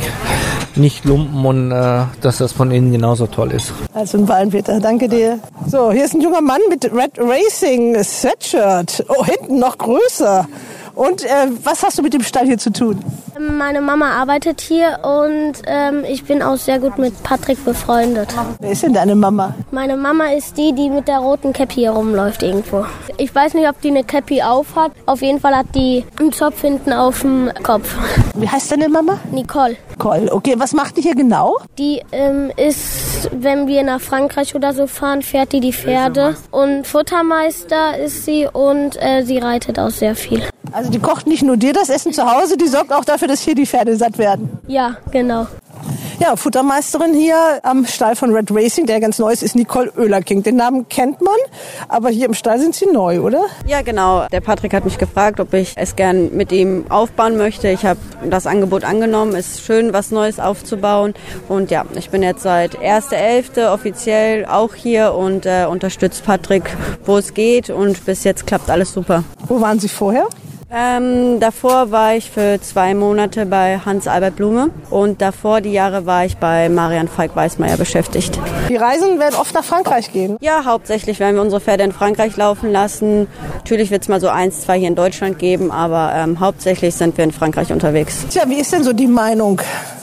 S16: nicht lumpen und äh, dass das von innen genauso toll ist.
S1: Also ein Wallenpeter, danke dir. So, hier ist ein junger Mann mit Red Racing Sweatshirt. Oh, hinten noch größer. Und äh, was hast du mit dem Stall hier zu tun?
S17: Meine Mama arbeitet hier und ähm, ich bin auch sehr gut mit Patrick befreundet.
S1: Wer ist denn deine Mama?
S17: Meine Mama ist die, die mit der roten Cappy hier rumläuft irgendwo. Ich weiß nicht, ob die eine Cappy auf hat. Auf jeden Fall hat die einen Zopf hinten auf dem Kopf.
S1: Wie heißt deine Mama?
S17: Nicole.
S1: Nicole, okay, was macht die hier genau?
S17: Die ähm, ist, wenn wir nach Frankreich oder so fahren, fährt die die Pferde. Und Futtermeister ist sie und äh, sie reitet auch sehr viel.
S1: Also die kocht nicht nur dir das Essen zu Hause, die sorgt auch dafür, dass hier die Pferde satt werden.
S17: Ja, genau.
S1: Ja, Futtermeisterin hier am Stall von Red Racing, der ganz neu ist, ist Nicole Oehlerking. Den Namen kennt man, aber hier im Stall sind sie neu, oder?
S18: Ja, genau. Der Patrick hat mich gefragt, ob ich es gern mit ihm aufbauen möchte. Ich habe das Angebot angenommen. Es ist schön, was Neues aufzubauen. Und ja, ich bin jetzt seit 1.11. offiziell auch hier und äh, unterstütze Patrick, wo es geht. Und bis jetzt klappt alles super.
S1: Wo waren Sie vorher?
S18: Ähm, davor war ich für zwei Monate bei Hans-Albert Blume und davor die Jahre war ich bei Marian Falk-Weißmeier beschäftigt.
S1: Die Reisen werden oft nach Frankreich gehen.
S18: Ja, hauptsächlich werden wir unsere Pferde in Frankreich laufen lassen. Natürlich wird es mal so eins, zwei hier in Deutschland geben, aber ähm, hauptsächlich sind wir in Frankreich unterwegs.
S1: Tja, wie ist denn so die Meinung,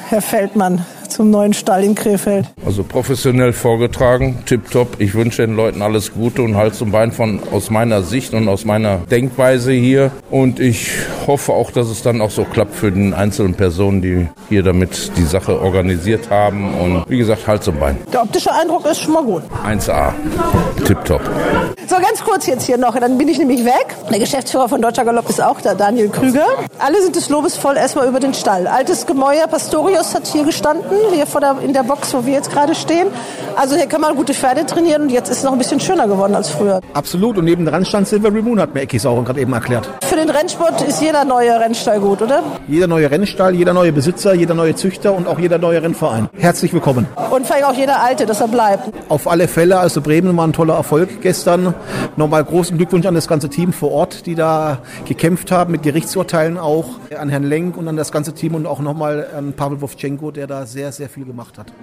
S1: Herr Feldmann, zum neuen Stall in Krefeld?
S19: Also professionell vorgetragen, tipptopp. Ich wünsche den Leuten alles Gute und Hals und Bein von aus meiner Sicht und aus meiner Denkweise hier. Und ich hoffe auch, dass es dann auch so klappt für den einzelnen Personen, die hier damit die Sache organisiert haben. Und wie gesagt, Hals und Bein.
S1: Der optische Eindruck ist schon mal gut.
S19: 1A. Tipptopp.
S1: So, ganz kurz jetzt hier noch, dann bin ich nämlich weg. Der Geschäftsführer von Deutscher Galopp ist auch da, Daniel Krüger. Alle sind des Lobes voll erstmal über den Stall. Altes Gemäuer Pastorius hat hier gestanden, hier vor der, in der Box, wo wir jetzt gerade stehen. Also hier kann man gute Pferde trainieren und jetzt ist es noch ein bisschen schöner geworden als früher.
S20: Absolut. Und neben dran stand Silver Moon, hat mir Ecki Sauren gerade eben erklärt.
S1: Für den Rennsport ist jeder neue Rennstall gut, oder?
S20: Jeder neue Rennstall, jeder neue Besitzer, jeder neue Züchter und auch jeder neue Rennverein. Herzlich willkommen.
S1: Und vor allem auch jeder alte, dass er bleibt.
S20: Auf alle Fälle, also Bremen war ein toller Erfolg gestern. Nochmal großen Glückwunsch an das ganze Team vor Ort, die da gekämpft haben, mit Gerichtsurteilen auch, an Herrn Lenk und an das ganze Team und auch nochmal an Pavel Wovchenko, der da sehr, sehr viel gemacht hat.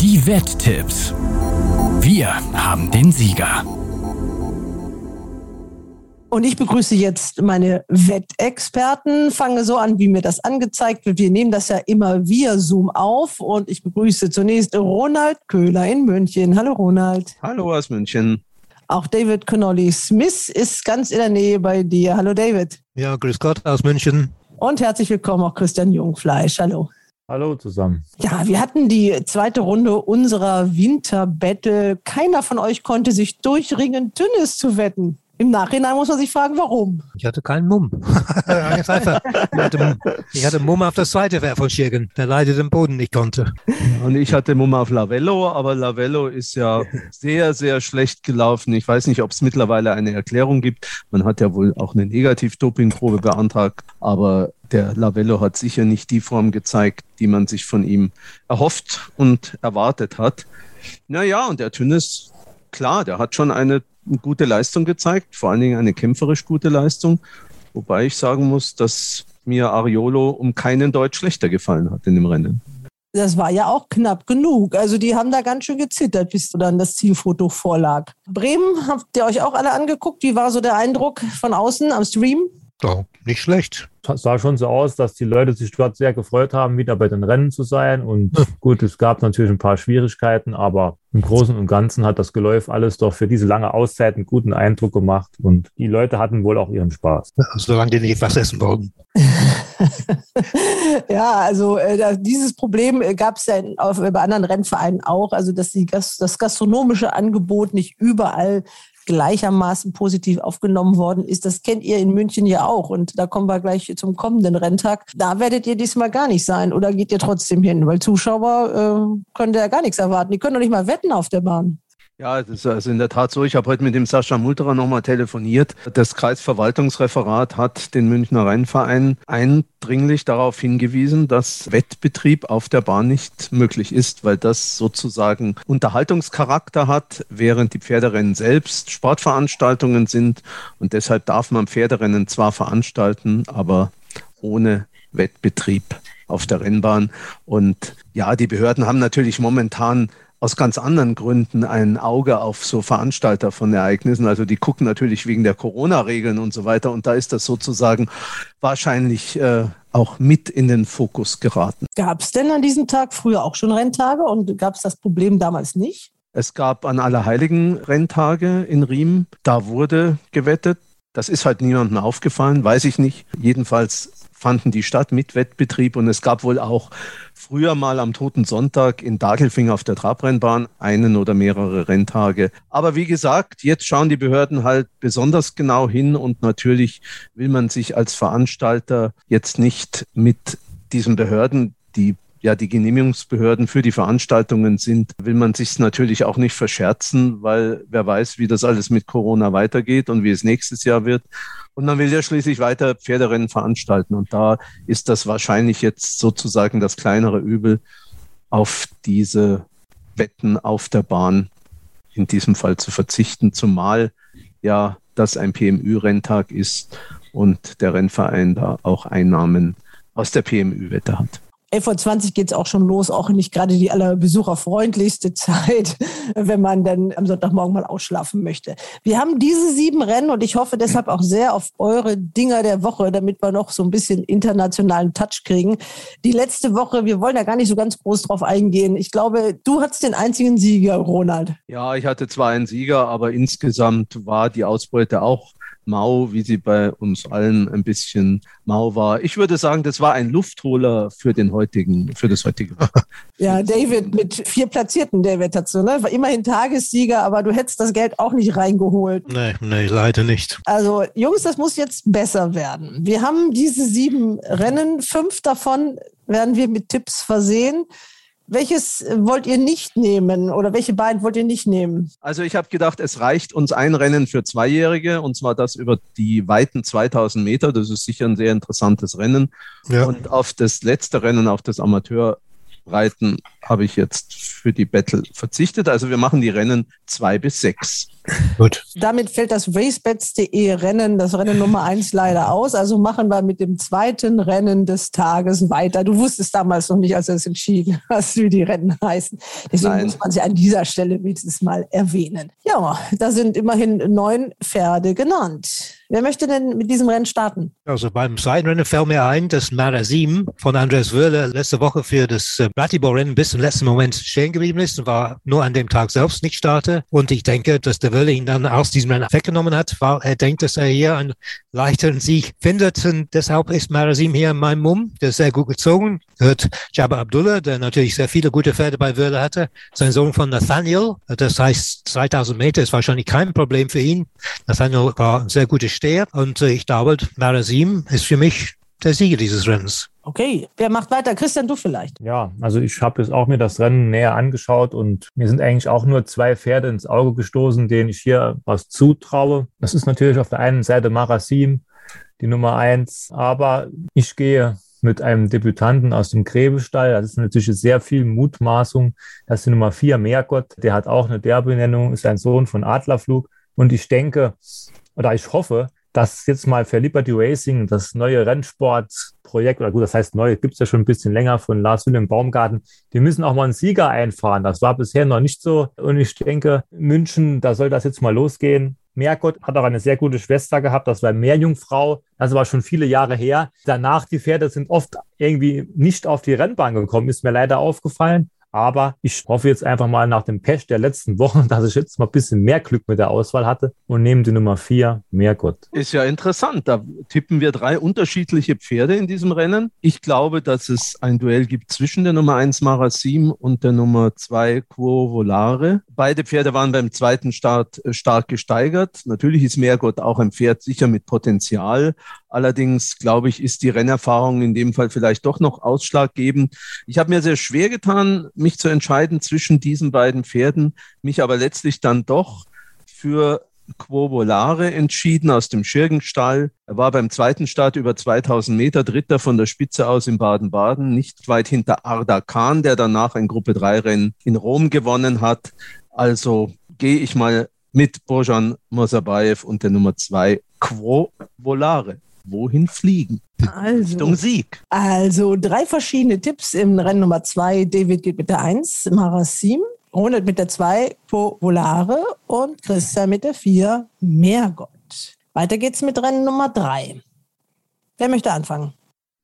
S2: Die Wetttipps. Wir haben den Sieger.
S1: Und ich begrüße jetzt meine Wettexperten, fange so an, wie mir das angezeigt wird. Wir nehmen das ja immer via Zoom auf und ich begrüße zunächst Ronald Köhler in München. Hallo Ronald.
S21: Hallo aus München.
S1: Auch David Connolly Smith ist ganz in der Nähe bei dir. Hallo David.
S22: Ja, grüß Gott aus München.
S1: Und herzlich willkommen auch Christian Jungfleisch. Hallo.
S3: Hallo zusammen.
S1: Ja, wir hatten die zweite Runde unserer Winterbattle. Keiner von euch konnte sich durchringen, Dünnes zu wetten. Im Nachhinein muss man sich fragen, warum.
S22: Ich hatte keinen Mumm. *laughs* Ganz einfach. Ich hatte, ich hatte Mumm auf der Seite von Schirgen, der leider den Boden nicht konnte.
S21: Und ich hatte Mumm auf Lavello, aber Lavello ist ja sehr, sehr schlecht gelaufen. Ich weiß nicht, ob es mittlerweile eine Erklärung gibt. Man hat ja wohl auch eine Negativ-Dopingprobe beantragt, aber der Lavello hat sicher nicht die Form gezeigt, die man sich von ihm erhofft und erwartet hat. Naja, und der Tünnes, klar, der hat schon eine gute Leistung gezeigt, vor allen Dingen eine kämpferisch gute Leistung. Wobei ich sagen muss, dass mir Ariolo um keinen Deut schlechter gefallen hat in dem Rennen.
S1: Das war ja auch knapp genug. Also die haben da ganz schön gezittert, bis dann das Zielfoto vorlag. Bremen, habt ihr euch auch alle angeguckt? Wie war so der Eindruck von außen am Stream?
S22: Doch, nicht schlecht.
S3: Es sah schon so aus, dass die Leute sich dort sehr gefreut haben, wieder bei den Rennen zu sein. Und gut, es gab natürlich ein paar Schwierigkeiten, aber im Großen und Ganzen hat das Geläuf alles doch für diese lange Auszeit einen guten Eindruck gemacht. Und die Leute hatten wohl auch ihren Spaß.
S22: Solange die nicht was essen wollten. *laughs*
S1: ja, also äh, dieses Problem äh, gab es ja in, auf, bei anderen Rennvereinen auch, also dass die, das gastronomische Angebot nicht überall gleichermaßen positiv aufgenommen worden ist. Das kennt ihr in München ja auch. Und da kommen wir gleich zum kommenden Renntag. Da werdet ihr diesmal gar nicht sein oder geht ihr trotzdem hin? Weil Zuschauer äh, können ja gar nichts erwarten. Die können doch nicht mal wetten auf der Bahn.
S21: Ja, das ist also in der Tat so. Ich habe heute mit dem Sascha Multerer nochmal telefoniert. Das Kreisverwaltungsreferat hat den Münchner Rennverein eindringlich darauf hingewiesen, dass Wettbetrieb auf der Bahn nicht möglich ist, weil das sozusagen Unterhaltungscharakter hat, während die Pferderennen selbst Sportveranstaltungen sind. Und deshalb darf man Pferderennen zwar veranstalten, aber ohne Wettbetrieb auf der Rennbahn. Und ja, die Behörden haben natürlich momentan aus ganz anderen Gründen ein Auge auf so Veranstalter von Ereignissen. Also die gucken natürlich wegen der Corona-Regeln und so weiter. Und da ist das sozusagen wahrscheinlich äh, auch mit in den Fokus geraten.
S1: Gab es denn an diesem Tag früher auch schon Renntage und gab es das Problem damals nicht?
S21: Es gab an Allerheiligen Renntage in Riem. Da wurde gewettet. Das ist halt niemandem aufgefallen, weiß ich nicht. Jedenfalls fanden die statt mit Wettbetrieb und es gab wohl auch früher mal am Toten Sonntag in Dagelfing auf der Trabrennbahn einen oder mehrere Renntage. Aber wie gesagt, jetzt schauen die Behörden halt besonders genau hin und natürlich will man sich als Veranstalter jetzt nicht mit diesen Behörden, die ja die Genehmigungsbehörden für die Veranstaltungen sind, will man sich natürlich auch nicht verscherzen, weil wer weiß, wie das alles mit Corona weitergeht und wie es nächstes Jahr wird. Und man will ja schließlich weiter Pferderennen veranstalten. Und da ist das wahrscheinlich jetzt sozusagen das kleinere Übel, auf diese Wetten auf der Bahn in diesem Fall zu verzichten, zumal ja das ein PMÜ-Renntag ist und der Rennverein da auch Einnahmen aus der PMÜ-Wette hat.
S1: 11.20 Uhr geht es auch schon los, auch nicht gerade die allerbesucherfreundlichste *laughs* Zeit, wenn man dann am Sonntagmorgen mal ausschlafen möchte. Wir haben diese sieben Rennen und ich hoffe deshalb auch sehr auf eure Dinger der Woche, damit wir noch so ein bisschen internationalen Touch kriegen. Die letzte Woche, wir wollen da gar nicht so ganz groß drauf eingehen. Ich glaube, du hattest den einzigen Sieger, Ronald.
S21: Ja, ich hatte zwar einen Sieger, aber insgesamt war die Ausbeute auch mau, wie sie bei uns allen ein bisschen mau war. Ich würde sagen, das war ein Luftholer für den heutigen, für das heutige. *laughs*
S1: ja, David mit vier Platzierten, David hat so, ne? War immerhin Tagessieger, aber du hättest das Geld auch nicht reingeholt.
S22: Nee, nee, leider nicht.
S1: Also, Jungs, das muss jetzt besser werden. Wir haben diese sieben Rennen, fünf davon werden wir mit Tipps versehen. Welches wollt ihr nicht nehmen oder welche beiden wollt ihr nicht nehmen?
S21: Also ich habe gedacht, es reicht uns ein Rennen für Zweijährige und zwar das über die weiten 2000 Meter. Das ist sicher ein sehr interessantes Rennen. Ja. Und auf das letzte Rennen, auf das Amateur Reiten habe ich jetzt für die Battle verzichtet. Also wir machen die Rennen zwei bis sechs.
S1: Gut. Damit fällt das racebets.de Rennen, das Rennen Nummer eins leider aus. Also machen wir mit dem zweiten Rennen des Tages weiter. Du wusstest damals noch nicht, als du es entschieden *laughs* hast, wie die Rennen heißen. Deswegen Nein. muss man sie an dieser Stelle wenigstens mal erwähnen. Ja, da sind immerhin neun Pferde genannt. Wer möchte denn mit diesem Rennen starten?
S22: Also beim zweiten Rennen fällt mir ein, dass Marasim von Andreas Wöhle letzte Woche für das äh, Ratibor-Rennen bis zum letzten Moment stehen geblieben ist und war nur an dem Tag selbst nicht starte. Und ich denke, dass der Wöhle ihn dann aus diesem Rennen weggenommen hat, weil er denkt, dass er hier einen leichteren Sieg findet. Und deshalb ist Marasim hier in meinem Mumm. Der ist sehr gut gezogen. Hört Jabba Abdullah, der natürlich sehr viele gute Pferde bei Wöhle hatte. Sein Sohn von Nathaniel. Das heißt, 2000 Meter ist wahrscheinlich kein Problem für ihn. Nathaniel war ein sehr guter Steher. Und äh, ich glaube, Marasim ist für mich der Sieger dieses Rennens.
S1: Okay, wer macht weiter? Christian, du vielleicht.
S23: Ja, also ich habe jetzt auch mir das Rennen näher angeschaut und mir sind eigentlich auch nur zwei Pferde ins Auge gestoßen, denen ich hier was zutraue. Das ist natürlich auf der einen Seite Marasim, die Nummer eins, aber ich gehe mit einem Debütanten aus dem Gräbestall. Das ist natürlich sehr viel Mutmaßung. Das ist die Nummer vier, Meergott. Der hat auch eine Derbenennung, ist ein Sohn von Adlerflug. Und ich denke, oder ich hoffe, dass jetzt mal für Liberty Racing das neue Rennsportprojekt, oder gut, das heißt neu, gibt es ja schon ein bisschen länger von Lars Wilhelm Baumgarten, die müssen auch mal einen Sieger einfahren. Das war bisher noch nicht so. Und ich denke, München, da soll das jetzt mal losgehen. Meergott hat auch eine sehr gute Schwester gehabt, das war Meerjungfrau, das war schon viele Jahre her. Danach, die Pferde sind oft irgendwie nicht auf die Rennbahn gekommen, ist mir leider aufgefallen. Aber ich hoffe jetzt einfach mal nach dem Pech der letzten Wochen, *laughs* dass ich jetzt mal ein bisschen mehr Glück mit der Auswahl hatte und nehme die Nummer vier, Meergott.
S21: Ist ja interessant. Da tippen wir drei unterschiedliche Pferde in diesem Rennen. Ich glaube, dass es ein Duell gibt zwischen der Nummer eins Marasim und der Nummer zwei Quo Volare. Beide Pferde waren beim zweiten Start äh, stark gesteigert. Natürlich ist Meergott auch ein Pferd sicher mit Potenzial. Allerdings, glaube ich, ist die Rennerfahrung in dem Fall vielleicht doch noch ausschlaggebend. Ich habe mir sehr schwer getan, mich zu entscheiden zwischen diesen beiden Pferden, mich aber letztlich dann doch für Quo Volare entschieden aus dem Schirgenstall. Er war beim zweiten Start über 2000 Meter Dritter von der Spitze aus in Baden-Baden, nicht weit hinter Arda Khan, der danach ein Gruppe 3 Rennen in Rom gewonnen hat. Also gehe ich mal mit Bojan Mosabayev und der Nummer 2 Quo Volare wohin fliegen?
S1: Also,
S21: Richtung Sieg.
S1: Also drei verschiedene Tipps im Rennen Nummer zwei. David geht mit der 1, Marasim. Ronald mit der 2, Volare und Christian mit der 4, Meergott. Weiter geht's mit Rennen Nummer 3. Wer möchte anfangen?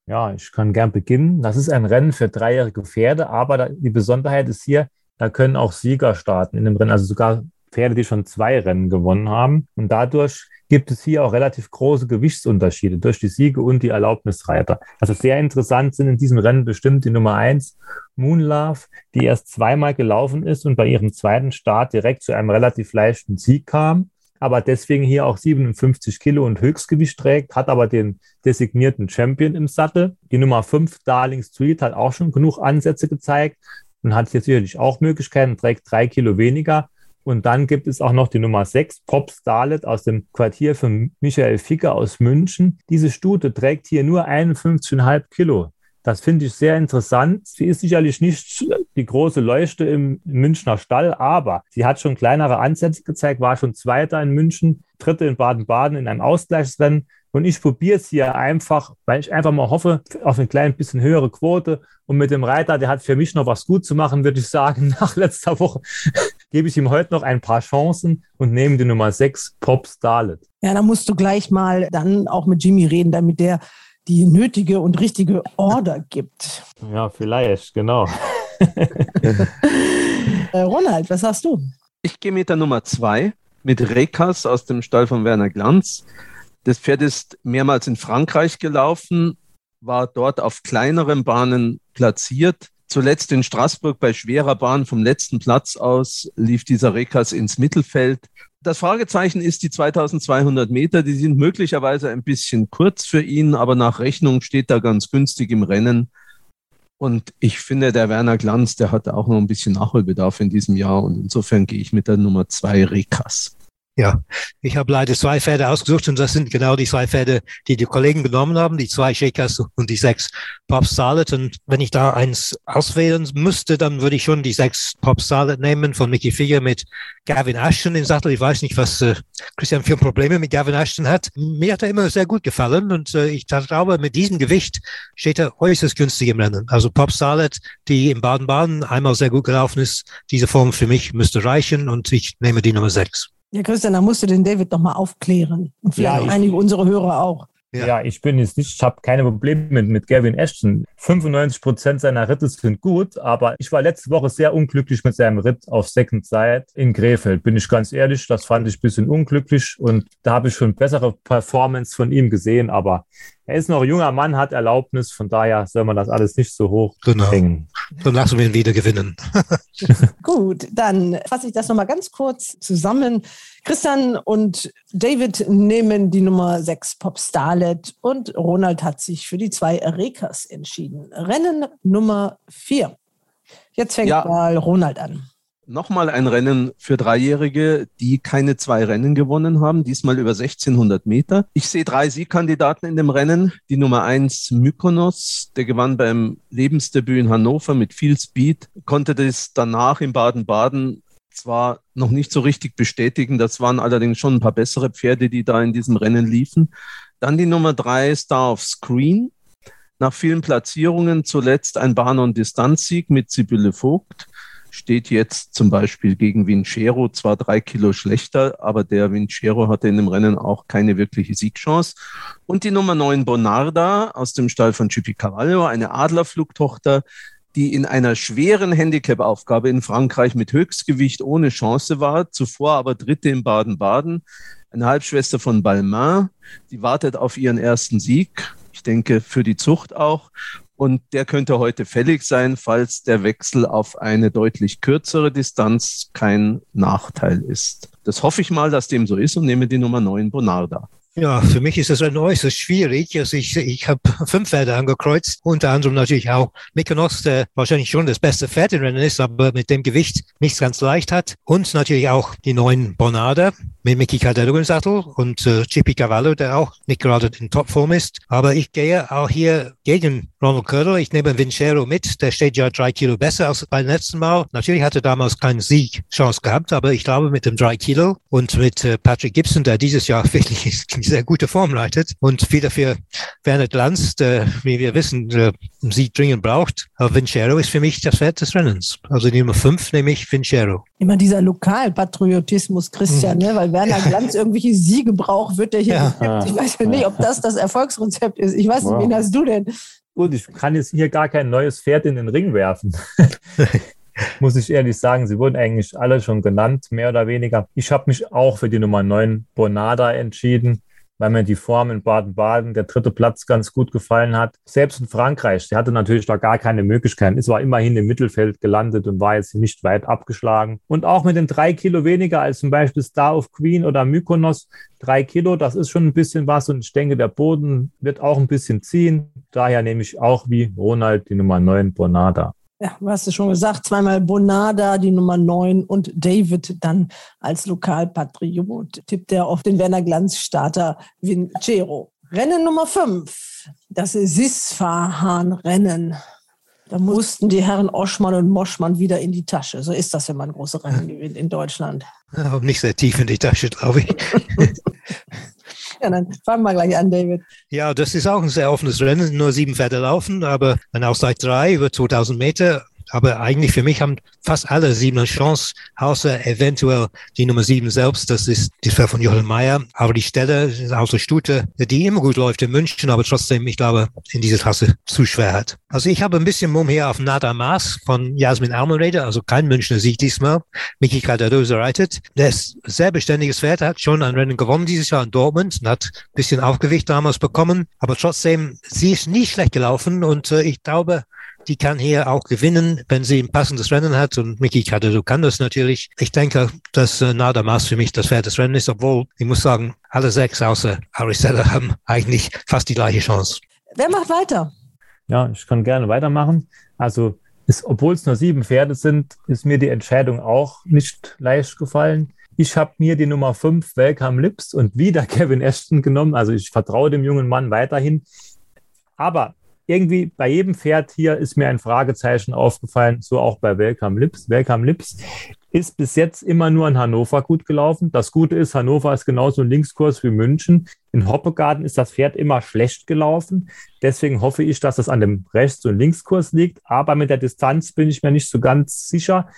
S23: Ja, ich kann gern beginnen. Das ist ein Rennen für dreijährige Pferde, aber die Besonderheit ist hier, da können auch Sieger starten in dem Rennen, also sogar Pferde, die schon zwei Rennen gewonnen haben. Und dadurch gibt es hier auch relativ große Gewichtsunterschiede durch die Siege und die Erlaubnisreiter. Also sehr interessant sind in diesem Rennen bestimmt die Nummer eins Moonlove, die erst zweimal gelaufen ist und bei ihrem zweiten Start direkt zu einem relativ leichten Sieg kam aber deswegen hier auch 57 Kilo und Höchstgewicht trägt, hat aber den designierten Champion im Sattel. Die Nummer 5, Darling Street, hat auch schon genug Ansätze gezeigt und hat hier sicherlich auch Möglichkeiten, trägt drei Kilo weniger. Und dann gibt es auch noch die Nummer 6, Pop Starlet aus dem Quartier von Michael Ficker aus München. Diese Stute trägt hier nur 51,5 Kilo. Das finde ich sehr interessant. Sie ist sicherlich nicht die große Leuchte im Münchner Stall, aber sie hat schon kleinere Ansätze gezeigt, war schon Zweiter in München, Dritte in Baden-Baden in einem Ausgleichsrennen. Und ich probiere es hier einfach, weil ich einfach mal hoffe, auf eine klein bisschen höhere Quote. Und mit dem Reiter, der hat für mich noch was gut zu machen, würde ich sagen, *laughs* nach letzter Woche gebe ich ihm heute noch ein paar Chancen und nehme die Nummer 6, Pop Starlet.
S1: Ja, da musst du gleich mal dann auch mit Jimmy reden, damit der die nötige und richtige Order gibt.
S23: Ja, vielleicht, genau. *laughs* *laughs*
S1: äh, Ronald, was hast du?
S21: Ich gehe mit der Nummer 2, mit Rekas aus dem Stall von Werner Glanz. Das Pferd ist mehrmals in Frankreich gelaufen, war dort auf kleineren Bahnen platziert. Zuletzt in Straßburg bei schwerer Bahn vom letzten Platz aus lief dieser Rekas ins Mittelfeld. Das Fragezeichen ist die 2200 Meter. Die sind möglicherweise ein bisschen kurz für ihn, aber nach Rechnung steht er ganz günstig im Rennen. Und ich finde, der Werner Glanz, der hat auch noch ein bisschen Nachholbedarf in diesem Jahr. Und insofern gehe ich mit der Nummer zwei Rekas.
S22: Ja, ich habe leider zwei Pferde ausgesucht und das sind genau die zwei Pferde, die die Kollegen genommen haben, die zwei Shakers und die sechs Pop Starlet. Und wenn ich da eins auswählen müsste, dann würde ich schon die sechs Pop Starlet nehmen von Mickey Figure mit Gavin Ashton im Sattel. Ich weiß nicht, was äh, Christian für Probleme mit Gavin Ashton hat. Mir hat er immer sehr gut gefallen und äh, ich glaube, mit diesem Gewicht steht er äußerst günstig im Rennen. Also Pop Starlet, die im Baden-Baden einmal sehr gut gelaufen ist, diese Form für mich müsste reichen und ich nehme die Nummer sechs.
S1: Ja, Christian, da musst du den David doch mal aufklären. Und vielleicht
S23: Ja, ich-
S1: einige unserer Hörer auch.
S23: Ja, ich bin jetzt nicht, ich habe keine Probleme mit, mit Gavin Ashton. 95 Prozent seiner Ritte sind gut, aber ich war letzte Woche sehr unglücklich mit seinem Ritt auf Second Side in Krefeld. Bin ich ganz ehrlich, das fand ich ein bisschen unglücklich und da habe ich schon bessere Performance von ihm gesehen, aber er ist noch ein junger Mann, hat Erlaubnis, von daher soll man das alles nicht so hoch
S22: Genau.
S23: hängen.
S22: Dann lassen wir ihn wieder gewinnen. *laughs* *laughs*
S1: Gut, dann fasse ich das nochmal ganz kurz zusammen. Christian und David nehmen die Nummer 6 Pop Starlet und Ronald hat sich für die zwei Rekas entschieden. Rennen Nummer 4. Jetzt fängt
S21: Ja.
S1: mal Ronald an.
S21: Nochmal ein Rennen für Dreijährige, die keine zwei Rennen gewonnen haben, diesmal über 1600 Meter. Ich sehe drei Siegkandidaten in dem Rennen. Die Nummer eins Mykonos, der gewann beim Lebensdebüt in Hannover mit viel Speed, konnte das danach in Baden-Baden zwar noch nicht so richtig bestätigen, das waren allerdings schon ein paar bessere Pferde, die da in diesem Rennen liefen. Dann die Nummer drei Star of Screen. Nach vielen Platzierungen zuletzt ein Bahn- und Distanzsieg mit Sibylle Vogt steht jetzt zum Beispiel gegen Vincero zwar drei Kilo schlechter, aber der Vincero hatte in dem Rennen auch keine wirkliche Siegchance. Und die Nummer neun Bonarda aus dem Stall von Chippy Cavallo, eine Adlerflugtochter, die in einer schweren Handicap-Aufgabe in Frankreich mit Höchstgewicht ohne Chance war, zuvor aber Dritte in Baden-Baden, eine Halbschwester von Balmain, die wartet auf ihren ersten Sieg. Ich denke, für die Zucht auch. Und der könnte heute fällig sein, falls der Wechsel auf eine deutlich kürzere Distanz kein Nachteil ist. Das hoffe ich mal, dass dem so ist und nehme die Nummer 9 Bonarda.
S22: Ja, für mich ist es ein äußerst schwierig. Also ich, ich habe *laughs* fünf Pferde angekreuzt, unter anderem natürlich auch Mykonos, der wahrscheinlich schon das beste Pferd im Rennen ist, aber mit dem Gewicht nicht ganz leicht hat. Und natürlich auch die neuen Bonada mit Mickey Calderro im Sattel und äh, Chippy Cavallo, der auch nicht gerade in Topform ist. Aber ich gehe auch hier gegen Ronald Kördel. Ich nehme Vincero mit. Der steht ja drei Kilo besser als beim letzten Mal. Natürlich hatte damals keine Siegchance gehabt, aber ich glaube mit dem drei Kilo und mit äh, Patrick Gibson, der dieses Jahr *laughs* wirklich in sehr gute Form leitet und wieder für Werner Glanz, der, wie wir wissen, äh, einen Sieg dringend braucht. Aber Vincero ist für mich das Pferd des Rennens. Also die Nummer fünf nehme ich Vincero.
S1: Immer dieser Lokalpatriotismus, Christian, ne? weil Werner Glanz irgendwelche Siege braucht, wird der hier
S23: Ja.
S1: Ich weiß ja nicht, ob das das Erfolgsrezept ist. Ich weiß nicht,
S23: Wow.
S1: wen hast du denn?
S23: Gut, ich kann jetzt hier gar kein neues Pferd in den Ring werfen. *laughs* Muss ich ehrlich sagen, sie wurden eigentlich alle schon genannt, mehr oder weniger. Ich habe mich auch für die Nummer 9 Bonada entschieden, weil mir die Form in Baden-Baden, der dritte Platz, ganz gut gefallen hat. Selbst in Frankreich, sie hatte natürlich da gar keine Möglichkeiten. Es war immerhin im Mittelfeld gelandet und war jetzt nicht weit abgeschlagen. Und auch mit den drei Kilo weniger als zum Beispiel Star of Queen oder Mykonos, drei Kilo, das ist schon ein bisschen was und ich denke, der Boden wird auch ein bisschen ziehen. Daher nehme ich auch wie Ronald die Nummer 9 Bonada.
S1: Ja, du hast es schon gesagt, zweimal Bonada, die Nummer 9 und David dann als Lokalpatriot tippt er auf den Werner Glanz Starter Vincero. Rennen Nummer 5, das Sisfahan-Rennen. Da mussten die Herren Oschmann und Moschmann wieder in die Tasche. So ist das, wenn man große Rennen gewinnt in Deutschland.
S22: Aber nicht sehr tief in die Tasche, glaube ich. *laughs*
S1: Ja, dann fangen wir gleich an, David.
S22: Ja, das ist auch ein sehr offenes Rennen. Nur sieben Pferde laufen, aber dann auch seit drei über 2000 Meter. Aber eigentlich für mich haben fast alle sieben eine Chance, außer eventuell die Nummer sieben selbst. Das ist die Pferd von Johann Meyer. Aber die Stelle, außer Stute, die immer gut läuft in München, aber trotzdem, ich glaube, in dieser Klasse zu schwer hat. Also ich habe ein bisschen Mumm hier auf Nada Maas von Jasmin Almenrede, also kein Münchner Sieg diesmal. Micky Calderosa reitet. Der ist sehr beständiges Pferd, hat schon ein Rennen gewonnen dieses Jahr in Dortmund und hat ein bisschen Aufgewicht damals bekommen. Aber trotzdem, sie ist nie schlecht gelaufen und äh, ich glaube, die kann hier auch gewinnen, wenn sie ein passendes Rennen hat. Und Micky Cadero kann das natürlich. Ich denke, dass äh, Nada für mich das Pferd des Rennens ist, obwohl ich muss sagen, alle sechs außer Arisella haben *laughs* eigentlich fast die gleiche Chance.
S1: Wer macht weiter?
S23: Ja, ich kann gerne weitermachen. Also, obwohl es nur sieben Pferde sind, ist mir die Entscheidung auch nicht leicht gefallen. Ich habe mir die Nummer 5 Welcome Lips und wieder *laughs* Kevin Ashton genommen. Also ich vertraue dem jungen Mann weiterhin. Aber irgendwie bei jedem Pferd hier ist mir ein Fragezeichen aufgefallen, so auch bei Welcome Lips. Welcome Lips ist bis jetzt immer nur in Hannover gut gelaufen. Das Gute ist, Hannover ist genauso ein Linkskurs wie München. In Hoppegarten ist das Pferd immer schlecht gelaufen. Deswegen hoffe ich, dass es an dem Rechts- und Linkskurs liegt. Aber mit der Distanz bin ich mir nicht so ganz sicher.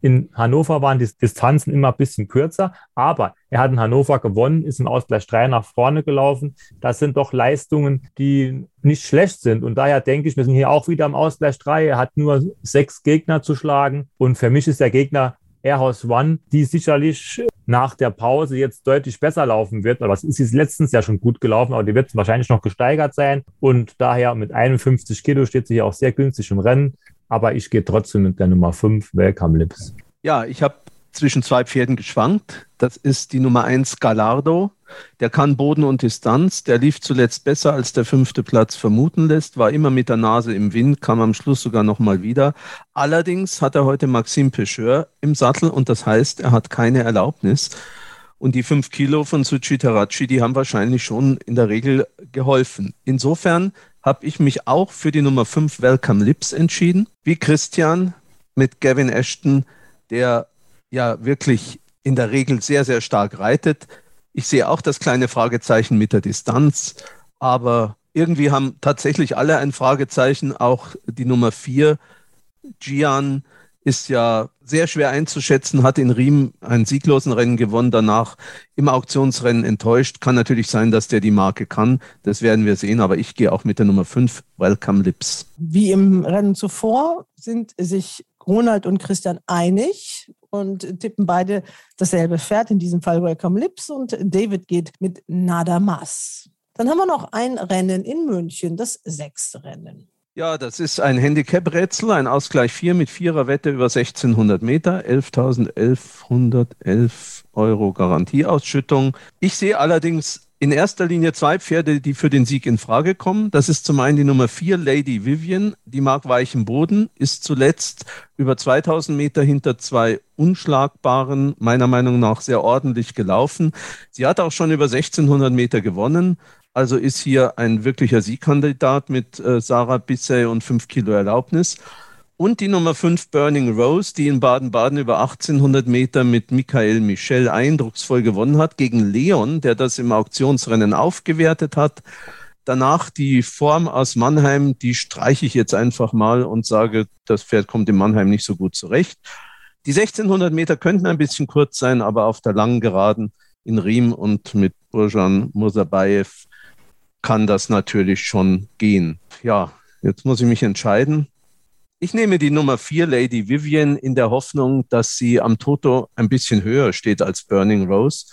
S23: In Hannover waren die Distanzen immer ein bisschen kürzer. Aber er hat in Hannover gewonnen, ist im Ausgleich 3 nach vorne gelaufen. Das sind doch Leistungen, die nicht schlecht sind. Und daher denke ich, wir sind hier auch wieder im Ausgleich 3. Er hat nur sechs Gegner zu schlagen. Und für mich ist der Gegner Air House One, die sicherlich nach der Pause jetzt deutlich besser laufen wird. Aber es ist letztens ja schon gut gelaufen, aber die wird wahrscheinlich noch gesteigert sein. Und daher mit 51 Kilo steht sie hier auch sehr günstig im Rennen. Aber ich gehe trotzdem mit der Nummer 5, Welcome Lips.
S21: Ja, ich habe zwischen zwei Pferden geschwankt. Das ist die Nummer 1 Gallardo. Der kann Boden und Distanz. Der lief zuletzt besser, als der fünfte Platz vermuten lässt. War immer mit der Nase im Wind, kam am Schluss sogar nochmal wieder. Allerdings hat er heute Maxime Pecheur im Sattel und das heißt, er hat keine Erlaubnis. Und die fünf Kilo von Suchi Tarachi, die haben wahrscheinlich schon in der Regel geholfen. Insofern habe ich mich auch für die Nummer 5 Welcome Lips entschieden. Wie Christian mit Gavin Ashton, der ja wirklich in der Regel sehr, sehr stark reitet. Ich sehe auch das kleine Fragezeichen mit der Distanz, aber irgendwie haben tatsächlich alle ein Fragezeichen, auch die Nummer 4. Gian ist ja sehr schwer einzuschätzen, hat in Riem ein sieglosen Rennen gewonnen, danach im Auktionsrennen enttäuscht. Kann natürlich sein, dass der die Marke kann. Das werden wir sehen, aber ich gehe auch mit der Nummer 5, Welcome Lips.
S1: Wie im Rennen zuvor sind sich Ronald und Christian einig und tippen beide dasselbe Pferd, in diesem Fall Welcome Lips und David geht mit Nada Mas. Dann haben wir noch ein Rennen in München, das sechste Rennen.
S21: Ja, das ist ein Handicap-Rätsel, ein Ausgleich 4 mit vierer Wette über 1600 Meter, 11.1111 Euro Garantieausschüttung. Ich sehe allerdings in erster Linie zwei Pferde, die für den Sieg in Frage kommen. Das ist zum einen die Nummer 4 Lady Vivian, die mag weichen Boden, ist zuletzt über 2000 Meter hinter zwei unschlagbaren, meiner Meinung nach sehr ordentlich gelaufen. Sie hat auch schon über 1600 Meter gewonnen, also ist hier ein wirklicher Siegkandidat mit äh, Sarah Bissey und 5 Kilo Erlaubnis. Und die Nummer 5 Burning Rose, die in Baden-Baden über 1800 Meter mit Michael Michel eindrucksvoll gewonnen hat, gegen Leon, der das im Auktionsrennen aufgewertet hat. Danach die Form aus Mannheim, die streiche ich jetzt einfach mal und sage, das Pferd kommt in Mannheim nicht so gut zurecht. Die 1600 Meter könnten ein bisschen kurz sein, aber auf der langen Geraden in Riem und mit Burjan Musabayev kann das natürlich schon gehen. Ja, jetzt muss ich mich entscheiden. Ich nehme die Nummer 4, Lady Vivian, in der Hoffnung, dass sie am Toto ein bisschen höher steht als Burning Rose.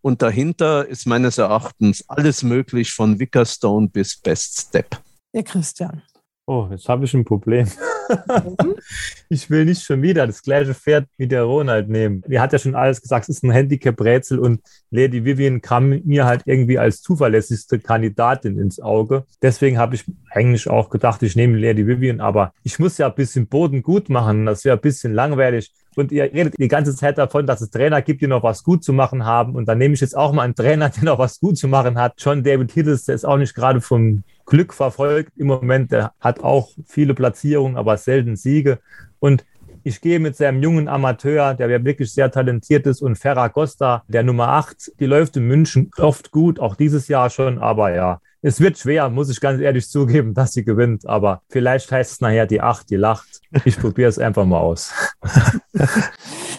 S21: Und dahinter ist meines Erachtens alles möglich von Wickerstone bis Best Step.
S1: Ja, Christian.
S23: Oh, jetzt habe ich ein Problem. *laughs* ich will nicht schon wieder das gleiche Pferd wie der Ronald nehmen. Die hat ja schon alles gesagt, es ist ein Handicap-Rätsel und Lady Vivian kam mir halt irgendwie als zuverlässigste Kandidatin ins Auge. Deswegen habe ich eigentlich auch gedacht, ich nehme Lady Vivian, aber ich muss ja ein bisschen Boden gut machen. Das wäre ein bisschen langweilig. Und ihr redet die ganze Zeit davon, dass es Trainer gibt, die noch was gut zu machen haben. Und dann nehme ich jetzt auch mal einen Trainer, *laughs* der noch was gut zu machen hat. John David Hiddles, der ist auch nicht gerade vom Glück verfolgt im Moment. Der hat auch viele Platzierungen, aber selten Siege. Und ich gehe mit seinem jungen Amateur, der wirklich sehr talentiert ist, und Ferragosta, der Nummer 8, die läuft in München oft gut, auch dieses Jahr schon, aber ja, es wird schwer, muss ich ganz ehrlich zugeben, dass sie gewinnt. Aber vielleicht heißt es nachher die Acht, die lacht. Ich probiere es einfach mal aus.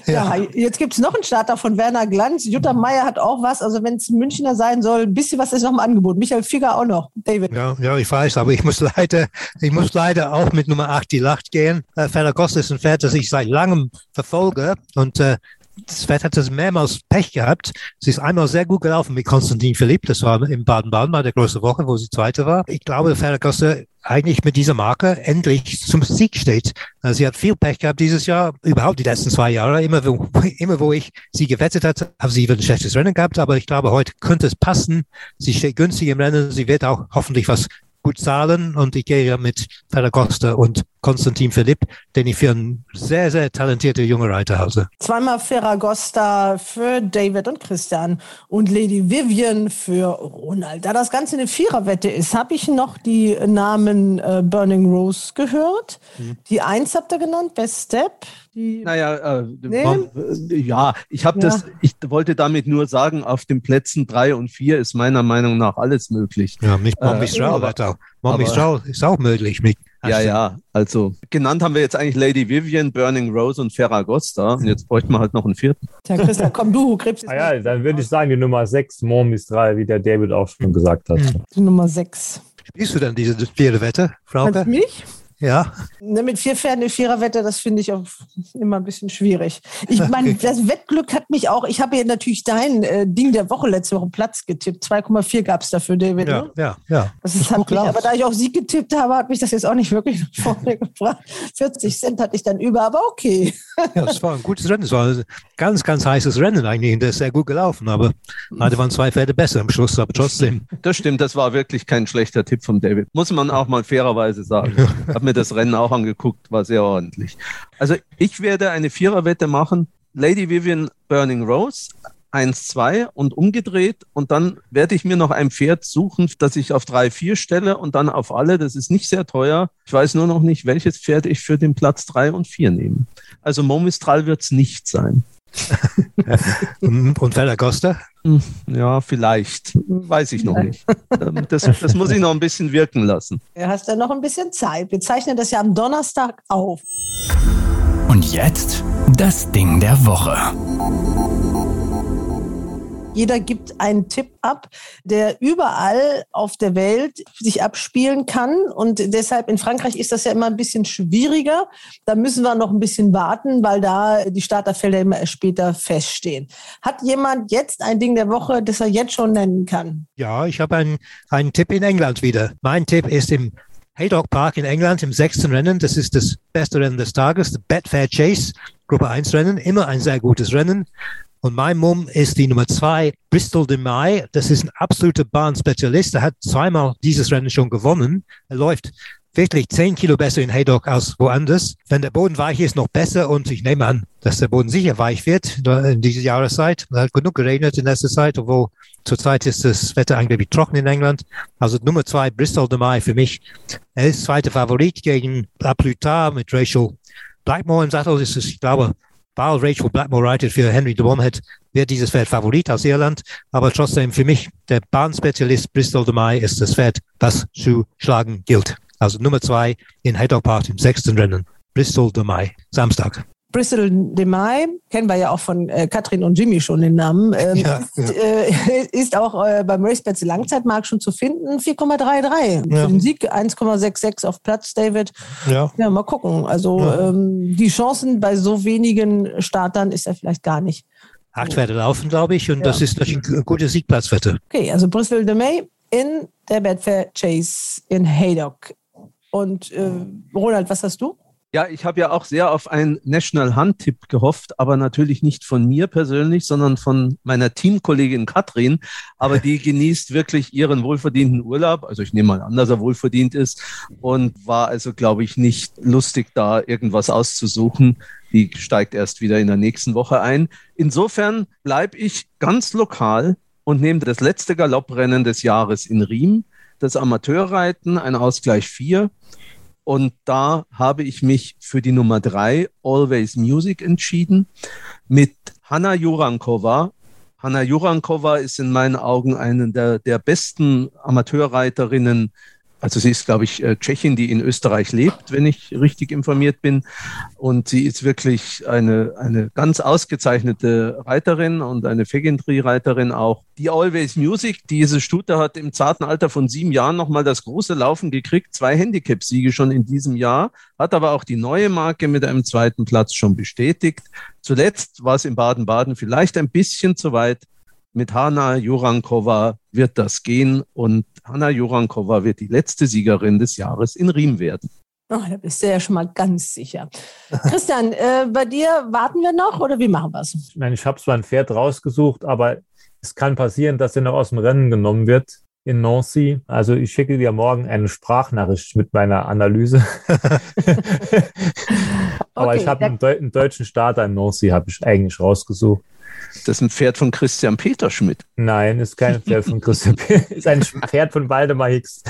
S1: ja. *laughs* ja, jetzt gibt es noch einen Starter von Werner Glanz. Jutta Meyer hat auch was. Also wenn es Münchner sein soll, ein bisschen was ist noch im Angebot. Michael Fieger auch noch. David.
S22: Ja, ja, ich weiß, aber ich muss leider, ich muss leider auch mit Nummer 8 die Lacht gehen. Äh, Ferner Costa ist ein Pferd, das ich seit langem verfolge. Und äh, das Pferd hat das mehrmals Pech gehabt. Sie ist einmal sehr gut gelaufen mit Konstantin Philipp. Das war in Baden-Baden bei der großen Woche, wo sie Zweite war. Ich glaube, Ferragosse eigentlich mit dieser Marke endlich zum Sieg steht. Also sie hat viel Pech gehabt dieses Jahr, überhaupt die letzten zwei Jahre. Immer wo, *laughs* immer wo ich sie gewettet hatte, habe sie ein schlechtes Rennen gehabt. Aber ich glaube, heute könnte es passen. Sie steht günstig im Rennen. Sie wird auch hoffentlich was gut zahlen und ich gehe ja mit Ferragoste und Konstantin Philipp, den ich für einen sehr, sehr talentierten jungen Reiter halte.
S1: Zweimal Ferragosta für David und Christian und Lady Vivian für Ronald. Da das Ganze eine Viererwette ist, habe ich noch die Namen äh, Burning Rose gehört. Mhm. Die Eins habt ihr genannt, Best Step. Die
S21: naja, äh, nee? Äh, ja, ich habe ja. das, ich wollte damit nur sagen, auf den Plätzen drei und vier ist meiner Meinung nach alles möglich.
S22: Ja, nicht Mommy äh, Straw, aber, Mommy Straw ist auch möglich. Mit
S21: ja, ja, also genannt haben wir jetzt eigentlich Lady Vivian, Burning Rose und Ferragosta. Und jetzt bräuchten wir halt noch einen vierten.
S1: Tja, Christa, komm du, Krebs.
S23: Ah ja, dann würde ich sagen, die Nummer 6, Momis 3, wie der David auch schon gesagt hat.
S1: Die Nummer 6.
S22: Spielst du denn diese vierte Wette, Frau?
S1: Mich?
S22: Ja.
S1: Ne, mit vier Pferden in Viererwette, das finde ich auch immer ein bisschen schwierig. Ich *laughs* meine, das Wettglück hat mich auch, ich habe ja natürlich dein äh, Ding der Woche letzte Woche Platz getippt. 2,4 gab es dafür, David.
S22: Ja,
S1: ne?
S22: ja, ja.
S1: Das ist, mich, aber da ich auf Sieg getippt habe, hat mich das jetzt auch nicht wirklich nach vorne *laughs* gebracht. 40 Cent hatte ich dann über, aber okay.
S22: ja, es war ein gutes Rennen. Es war ein ganz, ganz heißes Rennen eigentlich und das ist sehr gut gelaufen, aber heute waren zwei Pferde besser am Schluss, aber trotzdem.
S21: Das stimmt, das war wirklich kein schlechter Tipp von David. Muss man auch mal fairerweise sagen. *laughs* Mir das Rennen auch angeguckt, war sehr ordentlich. Also ich werde eine Viererwette machen. Lady Vivian Burning Rose, 1-2 und umgedreht. Und dann werde ich mir noch ein Pferd suchen, das ich auf 3-4 stelle und dann auf alle. Das ist nicht sehr teuer. Ich weiß nur noch nicht, welches Pferd ich für den Platz 3 und 4 nehme. Also Momistral wird es nicht sein. *laughs*
S22: und Ferragosta?
S21: Hm, ja, vielleicht. Weiß ich noch nicht. Ähm, das, das muss ich noch ein bisschen wirken lassen.
S1: Du hast ja noch ein bisschen Zeit. Wir zeichnen das ja am Donnerstag auf.
S2: Und jetzt das Ding der Woche.
S1: Jeder gibt einen Tipp ab, der überall auf der Welt sich abspielen kann. Und deshalb in Frankreich ist das ja immer ein bisschen schwieriger. Da müssen wir noch ein bisschen warten, weil da die Starterfelder immer erst später feststehen. Hat jemand jetzt ein Ding der Woche, das er jetzt schon nennen kann?
S22: Ja, ich habe einen, einen Tipp in England wieder. Mein Tipp ist im Haydock Park in England im sechsten Rennen. Das ist das beste Rennen des Tages, der Betfair Chase, Gruppe 1 Rennen. Immer ein sehr gutes Rennen. Und mein Mum ist die Nummer zwei, Bristol de Mai. Das ist ein absoluter Bahnspezialist. Er hat zweimal dieses Rennen schon gewonnen. Er läuft wirklich zehn Kilo besser in Haydock als woanders. Wenn der Boden weich ist, noch besser. Und ich nehme an, dass der Boden sicher weich wird in dieser Jahreszeit. Es hat genug geregnet in letzter Zeit, obwohl zurzeit ist das Wetter angeblich trocken in England. Also Nummer zwei, Bristol de Mai für mich. Er ist zweiter Favorit gegen La Plutard mit Rachel Blackmore im Sattel. Das ist, ich glaube, weil Rachel Blackmore reitet für Henry de Bomhead, wird dieses Pferd Favorit aus Irland. Aber trotzdem für mich, der Bahnspezialist Bristol de Mai ist das Pferd, das zu schlagen gilt. Also Nummer zwei in Haydock Park im sechsten Rennen. Bristol de Mai, Samstag.
S1: Bristol de Mai, kennen wir ja auch von äh, Katrin und Jimmy schon den Namen, ähm, ja, ist, ja. Äh, *laughs* ist, auch äh, beim Racebets Langzeitmarkt schon zu finden. 4,33 ja. für den Sieg, 1,66 auf Platz, David. Ja. ja, mal gucken. Also ähm, die Chancen bei so wenigen Startern ist er vielleicht gar nicht.
S22: Acht Pferde laufen, glaube ich, und das ist natürlich eine gute Siegplatzwette.
S1: Okay, also Bristol de May in der Betfair Chase in Haydock. Und äh, Ronald, was hast du?
S21: Ja, ich habe ja auch sehr auf einen National Hunt-Tipp gehofft, aber natürlich nicht von mir persönlich, sondern von meiner Teamkollegin Katrin. Aber die *laughs* genießt wirklich ihren wohlverdienten Urlaub. Also ich nehme mal an, dass er wohlverdient ist und war also, glaube ich, nicht lustig, da irgendwas auszusuchen. Die steigt erst wieder in der nächsten Woche ein. Insofern bleibe ich ganz lokal und nehme das letzte Galopprennen des Jahres in Riem, das Amateurreiten, ein Ausgleich 4 und da habe ich mich für die Nummer drei, Always Music, entschieden. Mit Hanna Jurankova. Hanna Jurankova ist in meinen Augen eine der, der besten Amateurreiterinnen also sie ist, glaube ich, äh, Tschechin, die in Österreich lebt, wenn ich richtig informiert bin. Und sie ist wirklich eine, eine ganz ausgezeichnete Reiterin und eine Fegentry-Reiterin auch. Die Always Music, diese Stute hat im zarten Alter von sieben Jahren nochmal das große Laufen gekriegt, zwei Handicap-Siege schon in diesem Jahr, hat aber auch die neue Marke mit einem zweiten Platz schon bestätigt. Zuletzt war es in Baden-Baden vielleicht ein bisschen zu weit mit Hanna Jurankova wird das gehen und Hanna Jurankova wird die letzte Siegerin des Jahres in Riem werden.
S1: Oh, da bist du ja schon mal ganz sicher. Christian, äh, bei dir warten wir noch oder wie machen wir es?
S23: Ich meine, ich habe zwar ein Pferd rausgesucht, aber es kann passieren, dass er noch aus dem Rennen genommen wird.
S24: in Nancy. Also ich schicke dir morgen eine Sprachnachricht mit meiner Analyse. *laughs* Aber
S1: Okay,
S24: ich habe einen, Deu einen deutschen Starter in Nancy, habe ich eigentlich rausgesucht.
S21: Das ist ein Pferd von Christian Peterschmidt.
S24: Nein, ist kein Pferd von Christian P. ist ein *laughs* Pferd von Waldemar Hicks.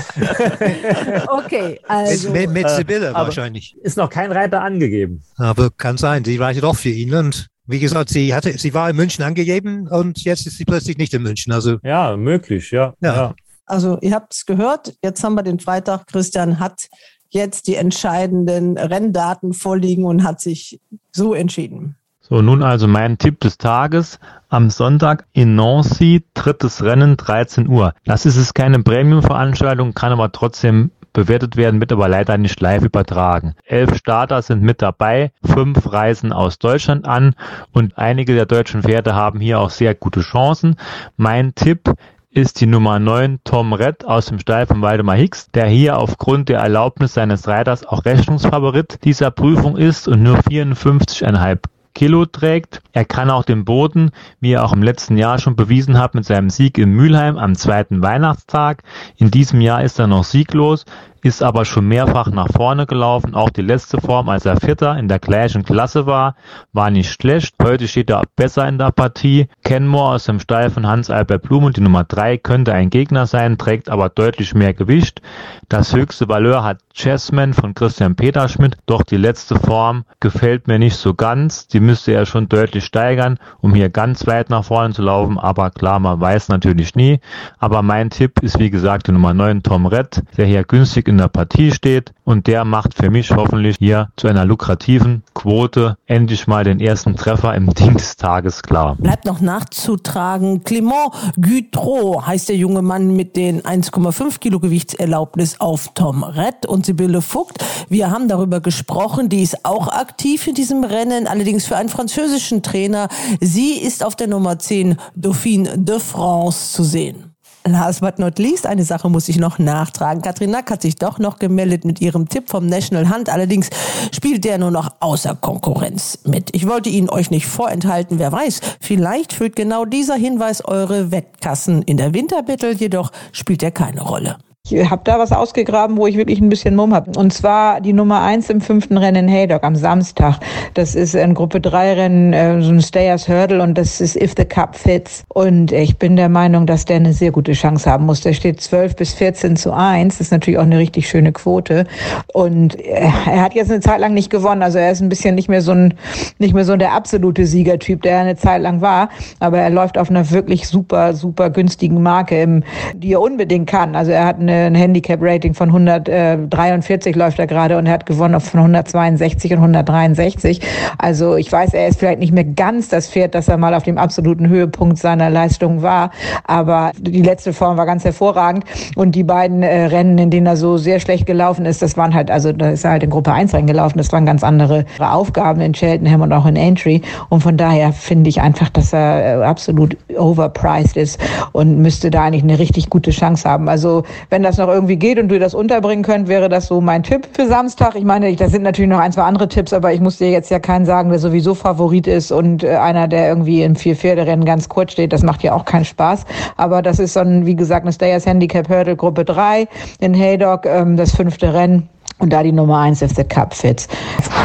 S1: Okay, also.
S22: mit, mit
S24: Äh,
S22: Sibylle
S24: aber
S22: wahrscheinlich.
S24: Ist noch kein Reiter angegeben.
S22: Aber kann sein, sie reitet auch für ihn. Und wie gesagt, sie hatte, sie war in München angegeben und jetzt ist sie plötzlich nicht in München. Also
S24: Ja, möglich, ja.
S22: Ja.
S1: Also ihr habt es gehört, jetzt haben wir den Freitag. Christian hat jetzt die entscheidenden Renndaten vorliegen und hat sich so entschieden.
S23: So, nun also mein Tipp des Tages. Am Sonntag in Nancy, drittes Rennen, 13 Uhr. Das ist es keine Premium-Veranstaltung, kann aber trotzdem bewertet werden, wird aber leider nicht live übertragen. Elf Starter sind mit dabei, fünf reisen aus Deutschland an und einige der deutschen Pferde haben hier auch sehr gute Chancen. Mein Tipp ist die Nummer 9 Tom Redd aus dem Stall von Waldemar Hicks, der hier aufgrund der Erlaubnis seines Reiters auch Rechnungsfavorit dieser Prüfung ist und nur 54,5 Kilo trägt. Er kann auch den Boden, wie er auch im letzten Jahr schon bewiesen hat mit seinem Sieg in Mülheim am zweiten Weihnachtstag. In diesem Jahr ist er noch sieglos, ist aber schon mehrfach nach vorne gelaufen. Auch die letzte Form, als er Vierter in der gleichen Klasse war, war nicht schlecht. Heute steht er besser in der Partie. Kenmore aus dem Stall von Hans-Albert Blum und die Nummer 3 könnte ein Gegner sein, trägt aber deutlich mehr Gewicht. Das höchste Valeur hat Chessman von Christian Peterschmidt, doch die letzte Form gefällt mir nicht so ganz. Die müsste er schon deutlich steigern, um hier ganz weit nach vorne zu laufen. Aber klar, man weiß natürlich nie. Aber mein Tipp ist wie gesagt die Nummer 9 Tom Redd, der hier günstig in der Partie steht und der macht für mich hoffentlich hier zu einer lukrativen Quote endlich mal den ersten Treffer im Ding des Tages klar.
S1: Bleibt noch nachzutragen, Clement Gutreau heißt der junge Mann mit den 1,5 Kilo Gewichtserlaubnis auf Tom Redd und Sibylle Vogt. Wir haben darüber gesprochen, die ist auch aktiv in diesem Rennen, allerdings für einen französischen Trainer. Sie ist auf der Nummer 10 Dauphine de France zu sehen. Last but not least, eine Sache muss ich noch nachtragen. Katrin Nack hat sich doch noch gemeldet mit ihrem Tipp vom National Hunt. Allerdings spielt der nur noch außer Konkurrenz mit. Ich wollte ihn euch nicht vorenthalten. Wer weiß, vielleicht füllt genau dieser Hinweis eure Wettkassen. In der Winterbattle jedoch spielt er keine Rolle.
S25: Ich habe da was ausgegraben, wo ich wirklich ein bisschen Mumm habe. Und zwar die Nummer eins im fünften Rennen in Haydock am Samstag. Das ist ein Gruppe 3 Rennen, äh, so ein Stayers Hurdle und das ist If the Cup Fits. Und ich bin der Meinung, dass der eine sehr gute Chance haben muss. Der steht 12 bis 14 zu 1. Das ist natürlich auch eine richtig schöne Quote. Und äh, er hat jetzt eine Zeit lang nicht gewonnen. Also er ist ein bisschen nicht mehr so ein, nicht mehr so der absolute Siegertyp, der er eine Zeit lang war. Aber er läuft auf einer wirklich super, super günstigen Marke, im, die er unbedingt kann. Also er hat eine ein Handicap-Rating von 143 läuft er gerade und er hat gewonnen von 162 und 163. Also ich weiß, er ist vielleicht nicht mehr ganz das Pferd, das er mal auf dem absoluten Höhepunkt seiner Leistung war, aber die letzte Form war ganz hervorragend und die beiden äh, Rennen, in denen er so sehr schlecht gelaufen ist, das waren halt, also da ist er halt in Gruppe 1 reingelaufen, das waren ganz andere Aufgaben in Cheltenham und auch in Entry und von daher finde ich einfach, dass er äh, absolut overpriced ist und müsste da eigentlich eine richtig gute Chance haben. Also wenn das noch irgendwie geht und du das unterbringen könnt, wäre das so mein Tipp für Samstag. Ich meine, da sind natürlich noch ein, zwei andere Tipps, aber ich muss dir jetzt ja keinen sagen, der sowieso Favorit ist und äh, einer, der irgendwie im Vier-Pferde-Rennen ganz kurz steht. Das macht ja auch keinen Spaß. Aber das ist so ein, wie gesagt, eine Stayers Handicap Hurdle Gruppe 3 in Haydock, ähm, das fünfte Rennen. Und da die Nummer eins ist der Cup Fits.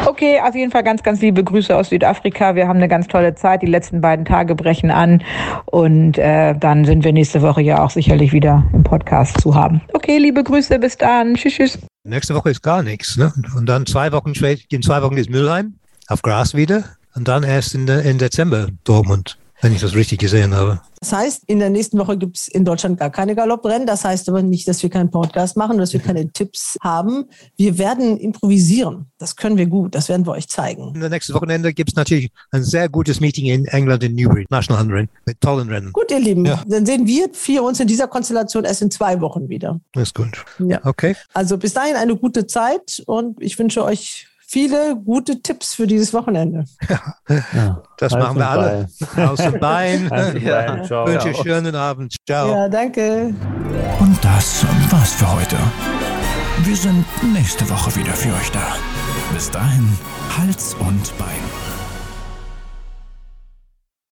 S25: Okay, auf jeden Fall ganz, ganz liebe Grüße aus Südafrika. Wir haben eine ganz tolle Zeit. Die letzten beiden Tage brechen an. Und äh, dann sind wir nächste Woche ja auch sicherlich wieder im Podcast zu haben. Okay, liebe Grüße, bis dann. Tschüss, tschüss.
S22: nächste Woche ist gar nichts. Ne? Und dann zwei Wochen später, in zwei Wochen ist Mülheim auf Gras wieder. Und dann erst in, in Dezember Dortmund, wenn ich das richtig gesehen habe.
S1: Das heißt, in der nächsten Woche gibt es in Deutschland gar keine Galopprennen. Das heißt aber nicht, dass wir keinen Podcast machen, dass wir keine Tipps haben. Wir werden improvisieren. Das können wir gut. Das werden wir euch zeigen.
S22: Und nächstes Wochenende gibt es natürlich ein sehr gutes Meeting in England in Newbury, National Hunt Rennen, mit tollen Rennen.
S1: Gut, ihr Lieben, dann sehen wir vier uns in dieser Konstellation erst in zwei Wochen wieder.
S22: Das ist gut.
S1: Ja.
S22: Okay.
S1: Also bis dahin eine gute Zeit und ich wünsche euch viele gute Tipps für dieses Wochenende.
S22: Das
S24: Hals
S22: machen wir alle. Aus dem Bein.
S24: Bein. Ciao.
S22: Wünsche
S24: Ciao.
S22: schönen Abend. Ciao.
S1: Ja, danke.
S2: Und das war's für heute. Wir sind nächste Woche wieder für euch da. Bis dahin, Hals und Bein.